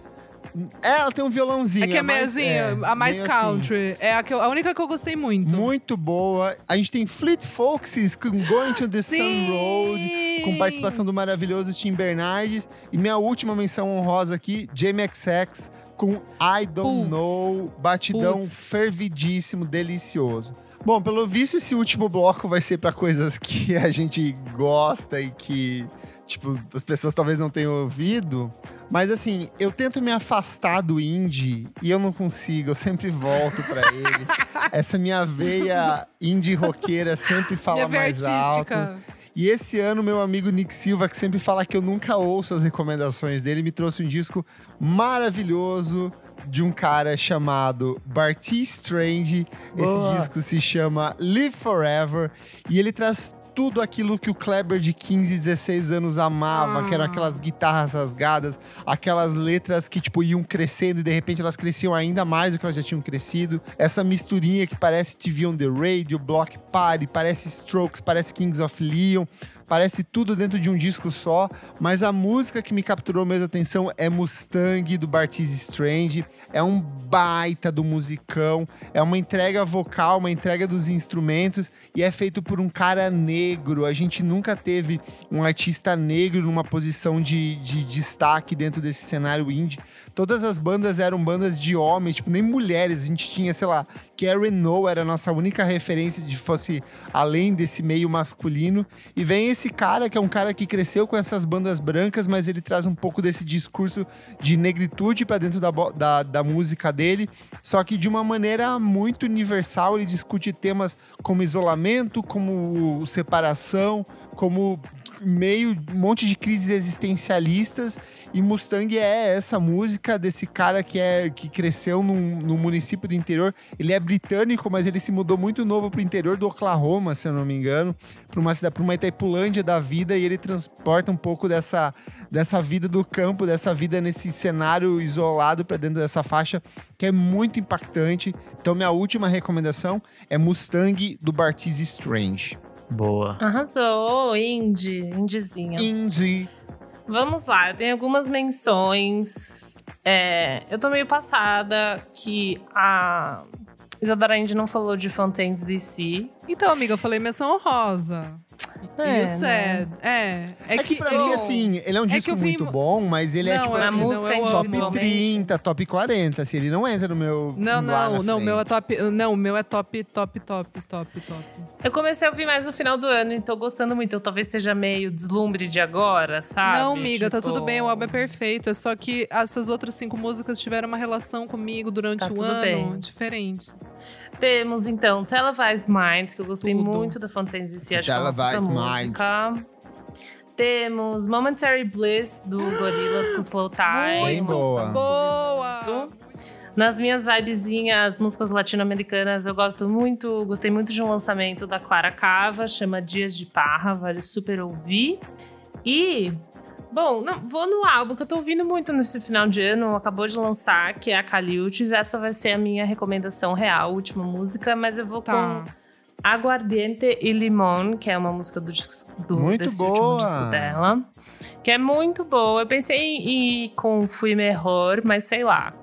É, ela tem um violãozinho. É que é mais- meiozinho, é, a mais meio assim. country. É a, que eu- a única que eu gostei muito. Muito boa. A gente tem Fleet Foxes com Going to the Sun Sim! Road, com participação do maravilhoso Tim Bernardes. E minha última menção honrosa aqui, Jamie XX com I Don't Putz. Know, batidão Putz. fervidíssimo, delicioso. Bom, pelo visto, esse último bloco vai ser pra coisas que a gente gosta e que, tipo, as pessoas talvez não tenham ouvido. Mas assim, eu tento me afastar do indie e eu não consigo, eu sempre volto pra *laughs* ele. Essa minha veia indie roqueira sempre fala mais alto. artística. E esse ano, meu amigo Nick Silva, que sempre fala que eu nunca ouço as recomendações dele, me trouxe um disco maravilhoso de um cara chamado Barty Strange. Boa. Esse disco se chama Live Forever e ele traz tudo aquilo que o Kleber de 15, 16 anos amava, que eram Ah. aquelas guitarras rasgadas, aquelas letras que, tipo, iam crescendo e de repente elas cresciam ainda mais do que elas já tinham crescido. Essa misturinha que parece TV on the Radio, Block Party, parece Strokes, parece Kings of Leon. Parece tudo dentro de um disco só, mas a música que me capturou mesmo a atenção é Mustang, do Bartiz Strange. É um baita do musicão, é uma entrega vocal, uma entrega dos instrumentos e é feito por um cara negro. A gente nunca teve um artista negro numa posição de, de destaque dentro desse cenário indie. Todas as bandas eram bandas de homens, tipo, nem mulheres. A gente tinha, sei lá, Karen No era a nossa única referência de fosse além desse meio masculino. E vem esse cara, que é um cara que cresceu com essas bandas brancas, mas ele traz um pouco desse discurso de negritude para dentro da, da, da música dele, só que de uma maneira muito universal. Ele discute temas como isolamento, como separação, como meio um monte de crises existencialistas e Mustang é essa música desse cara que é que cresceu num, num município do interior. Ele é britânico, mas ele se mudou muito novo pro interior do Oklahoma, se eu não me engano, para uma cidade, para uma Itaipulândia da vida e ele transporta um pouco dessa dessa vida do campo, dessa vida nesse cenário isolado para dentro dessa faixa, que é muito impactante. Então minha última recomendação é Mustang do Bartiz Strange. Boa. Arrasou, Indy, Indizinha. Indie. Vamos lá, eu tenho algumas menções. É, eu tô meio passada que a Isadora Indy não falou de Fontaines DC. Então, amiga, eu falei menção rosa. É, e o sad. É. É, É que, pra mim, eu- assim, ele é um é que disco eu vi muito mu- bom, mas ele é Não, tipo assim, a assim, música não, individualmente. amo. top 30, top 40. Assim, ele não entra no meu. Não, não, não, o meu é top. Não, o meu é top, top, top, top, top. Eu comecei a ouvir mais no final do ano e tô gostando muito. Eu talvez seja meio deslumbre de agora, sabe? Não, amiga, tá Tipo, tudo bem, o álbum é perfeito. É só que essas outras cinco músicas tiveram uma relação comigo durante Tá o tudo ano bem. diferente. Temos então Televised Minds, que eu gostei Tudo. muito da Fontaines DC, acho que é uma Televised música. Temos Momentary Bliss do Gorillaz com Slow Time. Bem boa. Boa! Nas minhas vibezinhas, músicas latino-americanas, eu gosto muito, gostei muito de um lançamento da Clara Cava, chama Dias de Parra, vale super ouvir. E, bom, não, vou no álbum que eu tô ouvindo muito nesse final de ano, acabou de lançar, que é a Caliutes. Essa vai ser a minha recomendação real, última música, mas eu vou Tá. com Aguardiente e Limon, que é uma música do, disco- do Muito desse boa. último disco dela, que é muito boa. Eu pensei em ir com Fui Melhor, mas sei lá.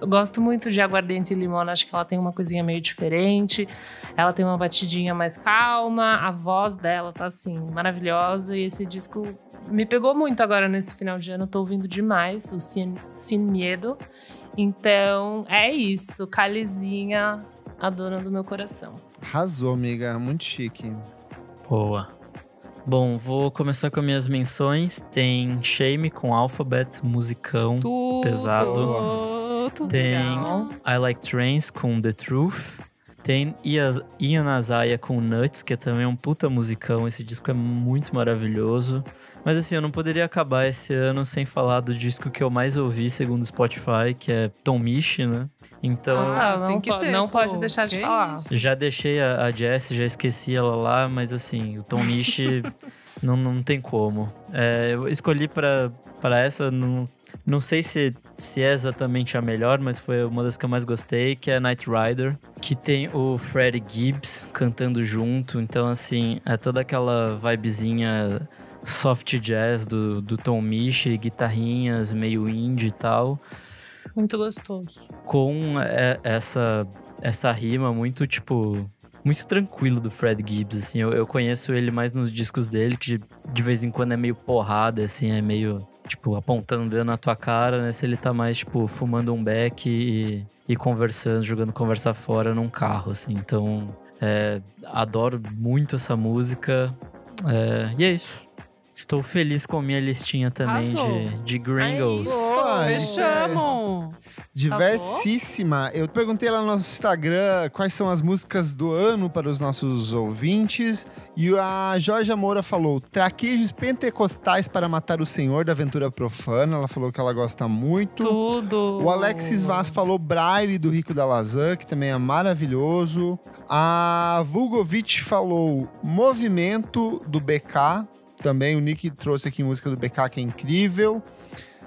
Eu gosto muito de Aguardente e Limão, acho que ela tem uma coisinha meio diferente. Ela tem uma batidinha mais calma, a voz dela tá assim, maravilhosa. E esse disco me pegou muito agora nesse final de ano, tô ouvindo demais, o Sin, Sin Miedo. Então é isso, Calizinha, a dona do meu coração. Arrasou, amiga. Muito chique. Boa. Bom, vou começar com minhas menções. Tem Shame com Alphabet, musicão. Tudo. Pesado. Tudo Tem legal. I Like Trains com The Truth. Tem Ia- Ian Azaya com Nuts, que é também um puta musicão. Esse disco é muito maravilhoso. Mas assim, eu não poderia acabar esse ano sem falar do disco que eu mais ouvi, segundo o Spotify, que é Tom Misch, né? Então, Ah, não, tem que po- ter, não pode deixar de Que falar. isso? já deixei a, a Jess, já esqueci ela lá, mas assim, o Tom Misch *laughs* não, não tem como. É, eu escolhi pra pra essa, não, não sei se, se é exatamente a melhor, mas foi uma das que eu mais gostei, que é Night Rider, que tem o Freddie Gibbs cantando junto, então assim, é toda aquela vibezinha soft jazz do, do Tom Misch, guitarrinhas meio indie e tal. Muito gostoso. com é, essa essa rima muito tipo muito tranquilo do Fred Gibbs assim. Eu, eu conheço ele mais nos discos dele que de, vez em quando é meio porrada assim é meio tipo apontando o dedo na tua cara né? Se ele tá mais tipo fumando um beck e, e conversando jogando conversa fora num carro assim. Então é, adoro muito essa música é, e é isso Estou feliz com a minha listinha também Arrasou. de, de Gringos. Isso. Boa, Fechamos! Diversíssima. Eu perguntei lá no nosso Instagram quais são as músicas do ano para os nossos ouvintes. E a Jorge Moura falou: Traquejos Pentecostais para Matar o Senhor da Aventura Profana. Ela falou que ela gosta muito. Tudo. O Alexis Vaz falou Braille do Rico da Lazan, que também é maravilhoso. A Vulgovic falou Movimento do BK. Também o Nick trouxe aqui música do BK, que é incrível.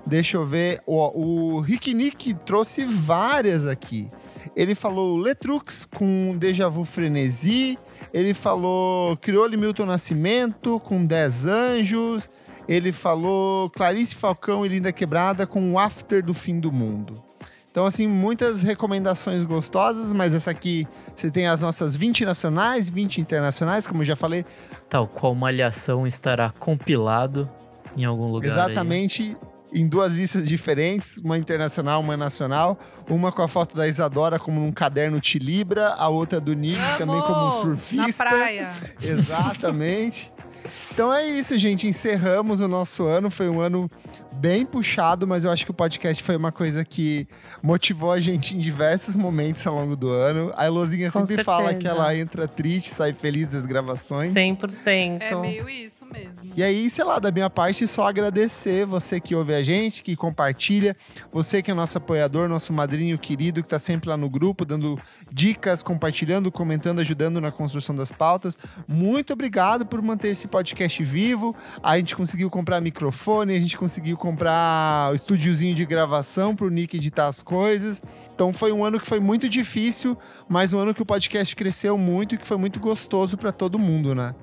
Deixa eu ver. O, o Rick Nick trouxe várias aqui. Ele falou Letrux com Deja Vu Frenesi. Ele falou Criole Milton Nascimento com 10 Anjos. Ele falou Clarice Falcão e Linda Quebrada com After do Fim do Mundo. Então, assim, muitas recomendações gostosas, mas essa aqui você tem as nossas 20 nacionais, 20 internacionais, como eu já falei. Tal qual Malhação estará compilado em algum lugar. aí. Exatamente em duas listas diferentes, uma internacional, uma nacional. Uma com a foto da Isadora como num caderno Tilibra, a outra do Nick também como um surfista. Na praia. *laughs* Exatamente. Então é isso, gente. Encerramos o nosso ano. Foi um ano bem puxado, mas eu acho que o podcast foi uma coisa que motivou a gente em diversos momentos ao longo do ano. A Elozinha Com sempre fala certeza. que ela entra triste, sai feliz das gravações. 100%. É meio isso mesmo. E aí, sei lá, da minha parte, só agradecer você que ouve a gente, que compartilha, você que é nosso apoiador, nosso madrinho querido, que tá sempre lá no grupo, dando dicas, compartilhando, comentando, ajudando na construção das pautas. Muito obrigado por manter esse podcast vivo. A gente conseguiu comprar microfone, a gente conseguiu comprar o estúdiozinho de gravação pro Nick editar as coisas. Então foi um ano que foi muito difícil, mas um ano que o podcast cresceu muito e que foi muito gostoso para todo mundo, né?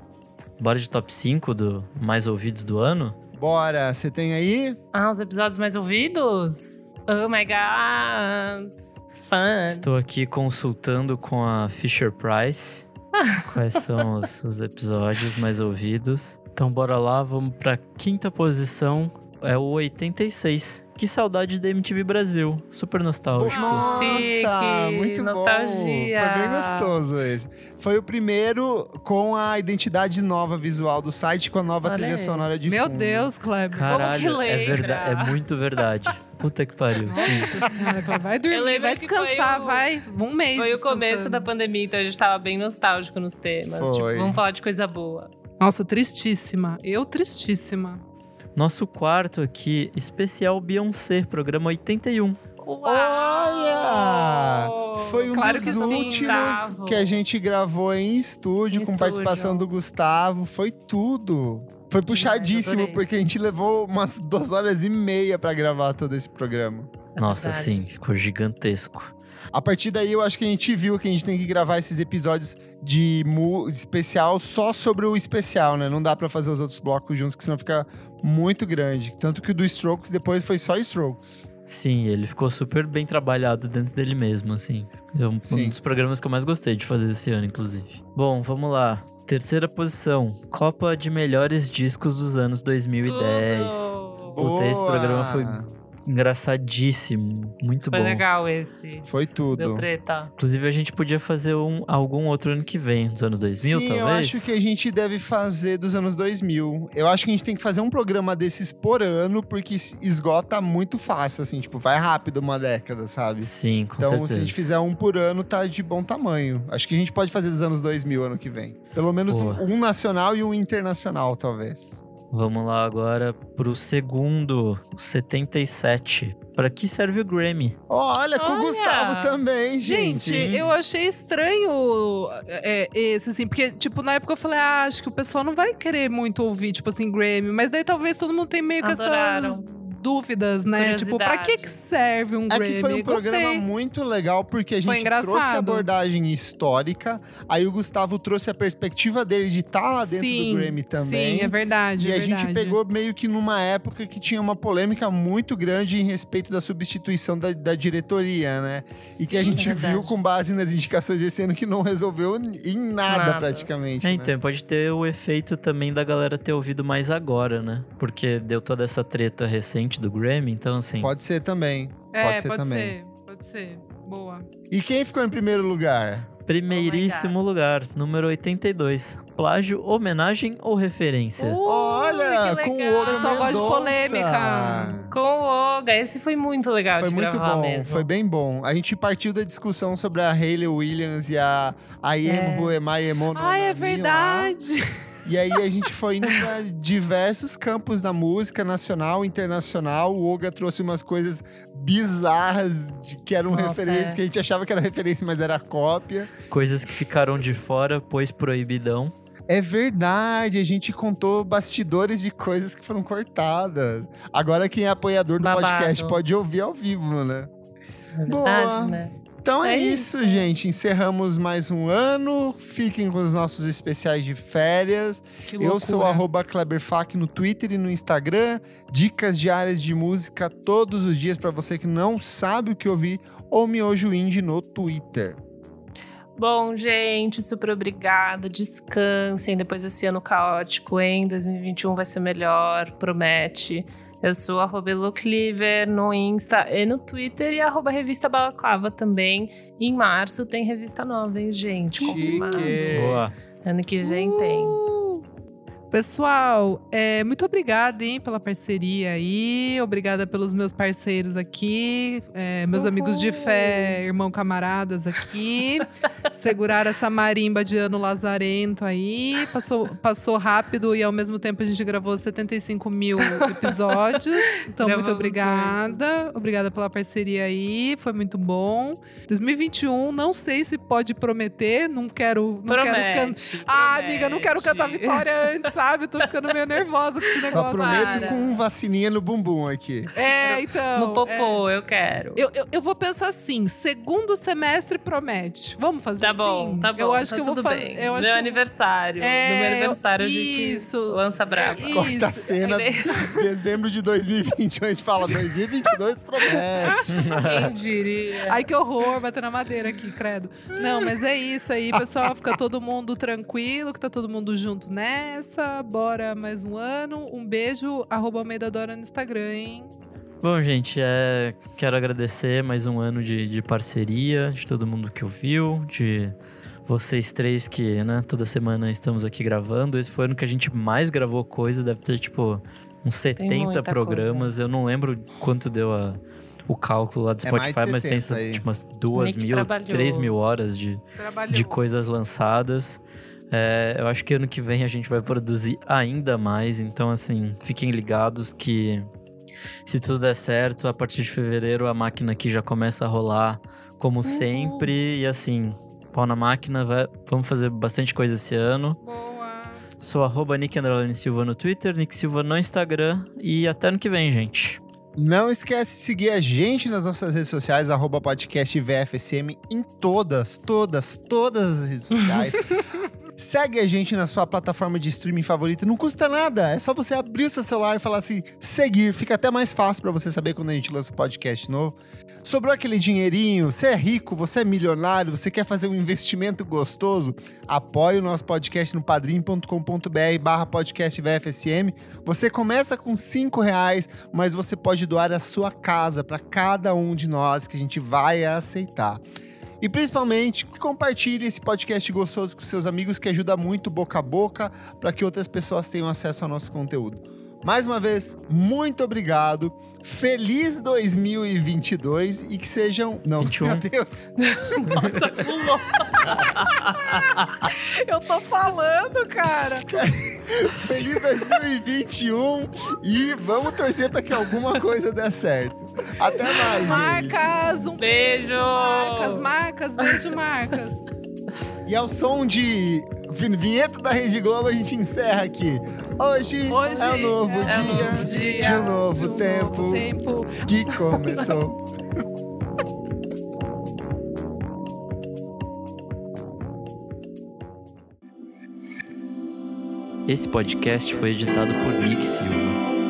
Bora de top 5 do mais ouvidos do ano? Bora, você tem aí? Ah, os episódios mais ouvidos? Oh my god! Fun! Estou aqui consultando com a Fisher Price *laughs* quais são os, os episódios mais ouvidos. Então bora lá, vamos pra quinta posição. É o 86. Que saudade da MTV Brasil. Super nostálgico. Nossa, Chique, muito nostalgia. bom. Foi bem gostoso esse. Foi o primeiro com a identidade nova visual do site, com a nova Olha trilha aí. sonora de Meu fundo. Deus, Kleber. Caralho, que é, verdade, é muito verdade. Puta que pariu. Sim. Nossa senhora. Vai dormir, vai descansar, o- vai. Um mês Foi o começo da pandemia, então a gente tava bem nostálgico nos temas. Foi. Tipo, vamos falar de coisa boa. Nossa, tristíssima. Eu tristíssima. Nosso quarto aqui, especial Beyoncé, programa 81. Olha! Foi um Claro dos que últimos que a gente gravou em estúdio, Em com participação estúdio. do Gustavo. Foi tudo. Foi puxadíssimo, adorei. porque a gente levou umas duas horas e meia pra gravar todo esse programa. É Nossa, verdade. sim, ficou gigantesco. A partir daí, eu acho que a gente viu que a gente tem que gravar esses episódios de, especial só sobre o especial, né? Não dá pra fazer os outros blocos juntos, que senão fica muito grande. Tanto que o do Strokes depois foi só Strokes. Sim, ele ficou super bem trabalhado dentro dele mesmo, assim. É um, Sim. um dos programas que eu mais gostei de fazer esse ano, inclusive. Bom, vamos lá. Terceira posição, Copa de Melhores Discos dos anos 2010. Tudo. Puta, esse programa foi engraçadíssimo, muito Foi bom. legal esse. Foi Deu tudo. treta. Inclusive, a gente podia fazer um, algum outro ano que vem, dos anos 2000, Sim, talvez. eu acho que a gente deve fazer dos anos 2000. Eu acho que a gente tem que fazer um programa desses por ano, porque es- esgota muito fácil, assim, tipo, vai rápido uma década, sabe? Sim, com Então, certeza. se a gente fizer um por ano, tá de bom tamanho. Acho que a gente pode fazer dos anos 2000 ano que vem. Pelo menos um nacional e um internacional, talvez. Vamos lá agora pro segundo, o 77. Pra que serve o Grammy? Olha, com o Olha! Gustavo também, gente. Gente, eu achei estranho é, esse, assim, porque, tipo, na época eu falei, ah, acho que o pessoal não vai querer muito ouvir, tipo assim, Grammy, mas daí talvez todo mundo tenha meio que essas Adoraram. Dúvidas, né? Tipo, pra que que serve um É Grammy? que foi um programa Gostei. muito legal, porque a gente trouxe a abordagem histórica, aí o Gustavo trouxe a perspectiva dele de estar lá dentro sim, do Grammy também. Sim, é verdade, E é a gente verdade. pegou meio que numa época que tinha uma polêmica muito grande em respeito da substituição da, da diretoria, né? E que a Sim, gente é viu com base nas indicações desse ano que não resolveu em nada, Nada. praticamente. É, né? então pode ter o efeito também da galera ter ouvido mais agora, né? Porque deu toda essa treta recente do Grammy, então assim. Pode ser também. É, pode ser pode também. ser, pode ser. Boa. E quem ficou em primeiro lugar? Primeiríssimo Oh lugar, número 82. plágio, homenagem ou referência? Uh, Olha, com o. Oga Eu só gosto de polêmica. Com o Oga. Esse foi muito legal Foi de muito gravar bom, mesmo. foi bem bom. A gente partiu da discussão sobre a Hayley Williams e a I É. Am Who Am I Emo Ai, é Nonami lá. E aí a gente foi indo pra diversos campos da música nacional, internacional. O Oga trouxe umas coisas bizarras de- que eram Nossa, referências, é. que a gente achava que era referência, mas era cópia. Coisas que ficaram de fora, pois proibidão. É verdade, a gente contou bastidores de coisas que foram cortadas. Agora quem é apoiador do Babado. podcast pode ouvir ao vivo, né? É verdade, Boa. né? Então é, É isso, isso. gente. Encerramos mais um ano. Fiquem com os nossos especiais de férias. Eu sou arroba Kleberfac no Twitter e no Instagram. Dicas diárias de música todos os dias para você que não sabe o que ouvir. Ou Miojo Indie no Twitter. Bom, gente, super obrigada. Descansem depois desse ano caótico, hein? 2021 vai ser melhor, promete. Eu sou arroba Elo Cleaver no Insta e no Twitter e arroba Revista Balaclava também. E em março tem revista nova, hein, gente? Chique. Confirmado. Boa. Ano que vem tem. Pessoal, é, muito obrigada, hein, pela parceria aí. Obrigada pelos meus parceiros aqui, é, meus Uhul. amigos de fé, irmão camaradas aqui. *laughs* Segurar essa marimba de ano lazarento aí. Passou, passou rápido e ao mesmo tempo a gente gravou 75 mil *laughs* episódios. Então, muito Gravamos obrigada. Obrigada pela parceria aí. Foi muito bom. 2021, não sei se pode prometer. Não quero. Não quero can- Promete. ah, amiga, não quero cantar promete. vitória antes, sabe? Eu tô ficando meio nervosa com esse Só negócio. prometo Para. com vacininha no bumbum aqui. É, então. No popô, eu quero. é. Eu, eu, eu vou pensar assim, segundo semestre promete. Vamos fazer Tá assim? bom, tá bom. Eu acho tá que eu vou fazer. bem. Eu acho meu que aniversário. É, no meu aniversário a eu- gente isso. lança brava. Isso. Quarta cena, dezembro de 2021, a gente fala 2022 promete. Quem diria? Ai, que horror, bater na madeira aqui, credo. Não, mas é isso aí, pessoal. Fica todo mundo tranquilo, que tá todo mundo junto nessa. Bora mais um ano. Um beijo, arroba Almeida Dora no Instagram, hein? Bom, gente, é, quero agradecer mais um ano de, de parceria, de todo mundo que ouviu, de vocês três que, né, toda semana estamos aqui gravando. Esse foi o ano que a gente mais gravou coisa, deve ter, tipo, uns 70 muita programas. Eu não lembro quanto deu a- o cálculo lá do É Spotify, de mas tem 70 aí. tipo umas duas Nick mil, trabalhou. três mil horas de, Trabalhou. de coisas lançadas. É, eu acho que ano que vem a gente vai produzir ainda mais, então assim, fiquem ligados que se tudo der certo, a partir de fevereiro a máquina aqui já começa a rolar como sempre e assim, pau na máquina, vai- vamos fazer bastante coisa esse ano. Boa. Sou arroba Nick Silva no Twitter, Nick Silva no Instagram e até ano que vem, gente. Não esquece de seguir a gente nas nossas redes sociais, arroba podcast VFSM, em todas, todas, todas as redes sociais. *laughs* Segue a gente na sua plataforma de streaming favorita, não custa nada. É só você abrir o seu celular e falar assim, seguir. Fica até mais fácil pra você saber quando a gente lança podcast novo. Sobrou aquele dinheirinho, você é rico, você é milionário, você quer fazer um investimento gostoso? Apoie o nosso podcast no padrim.com.br barra podcast VFSM. Você começa com cinco reais, mas você pode doar a sua casa para cada um de nós que a gente vai aceitar. E principalmente, compartilhe esse podcast gostoso com seus amigos, que ajuda muito boca a boca para que outras pessoas tenham acesso ao nosso conteúdo. Mais uma vez, muito obrigado. Feliz 2022 e que sejam. Não, 21. meu Deus. Nossa, pulou. *laughs* Eu tô falando, cara. *laughs* Feliz 2021 e vamos torcer para que alguma coisa dê certo. Até mais. gente. Marcas, um Beijo. Marcas, marcas, beijo, marcas. E ao som de vin- vinheta da Rede Globo, a gente encerra aqui. Hoje, Hoje é um novo é dia, novo dia de um novo de um tempo novo tempo. que começou. Esse podcast foi editado por Nick Silva.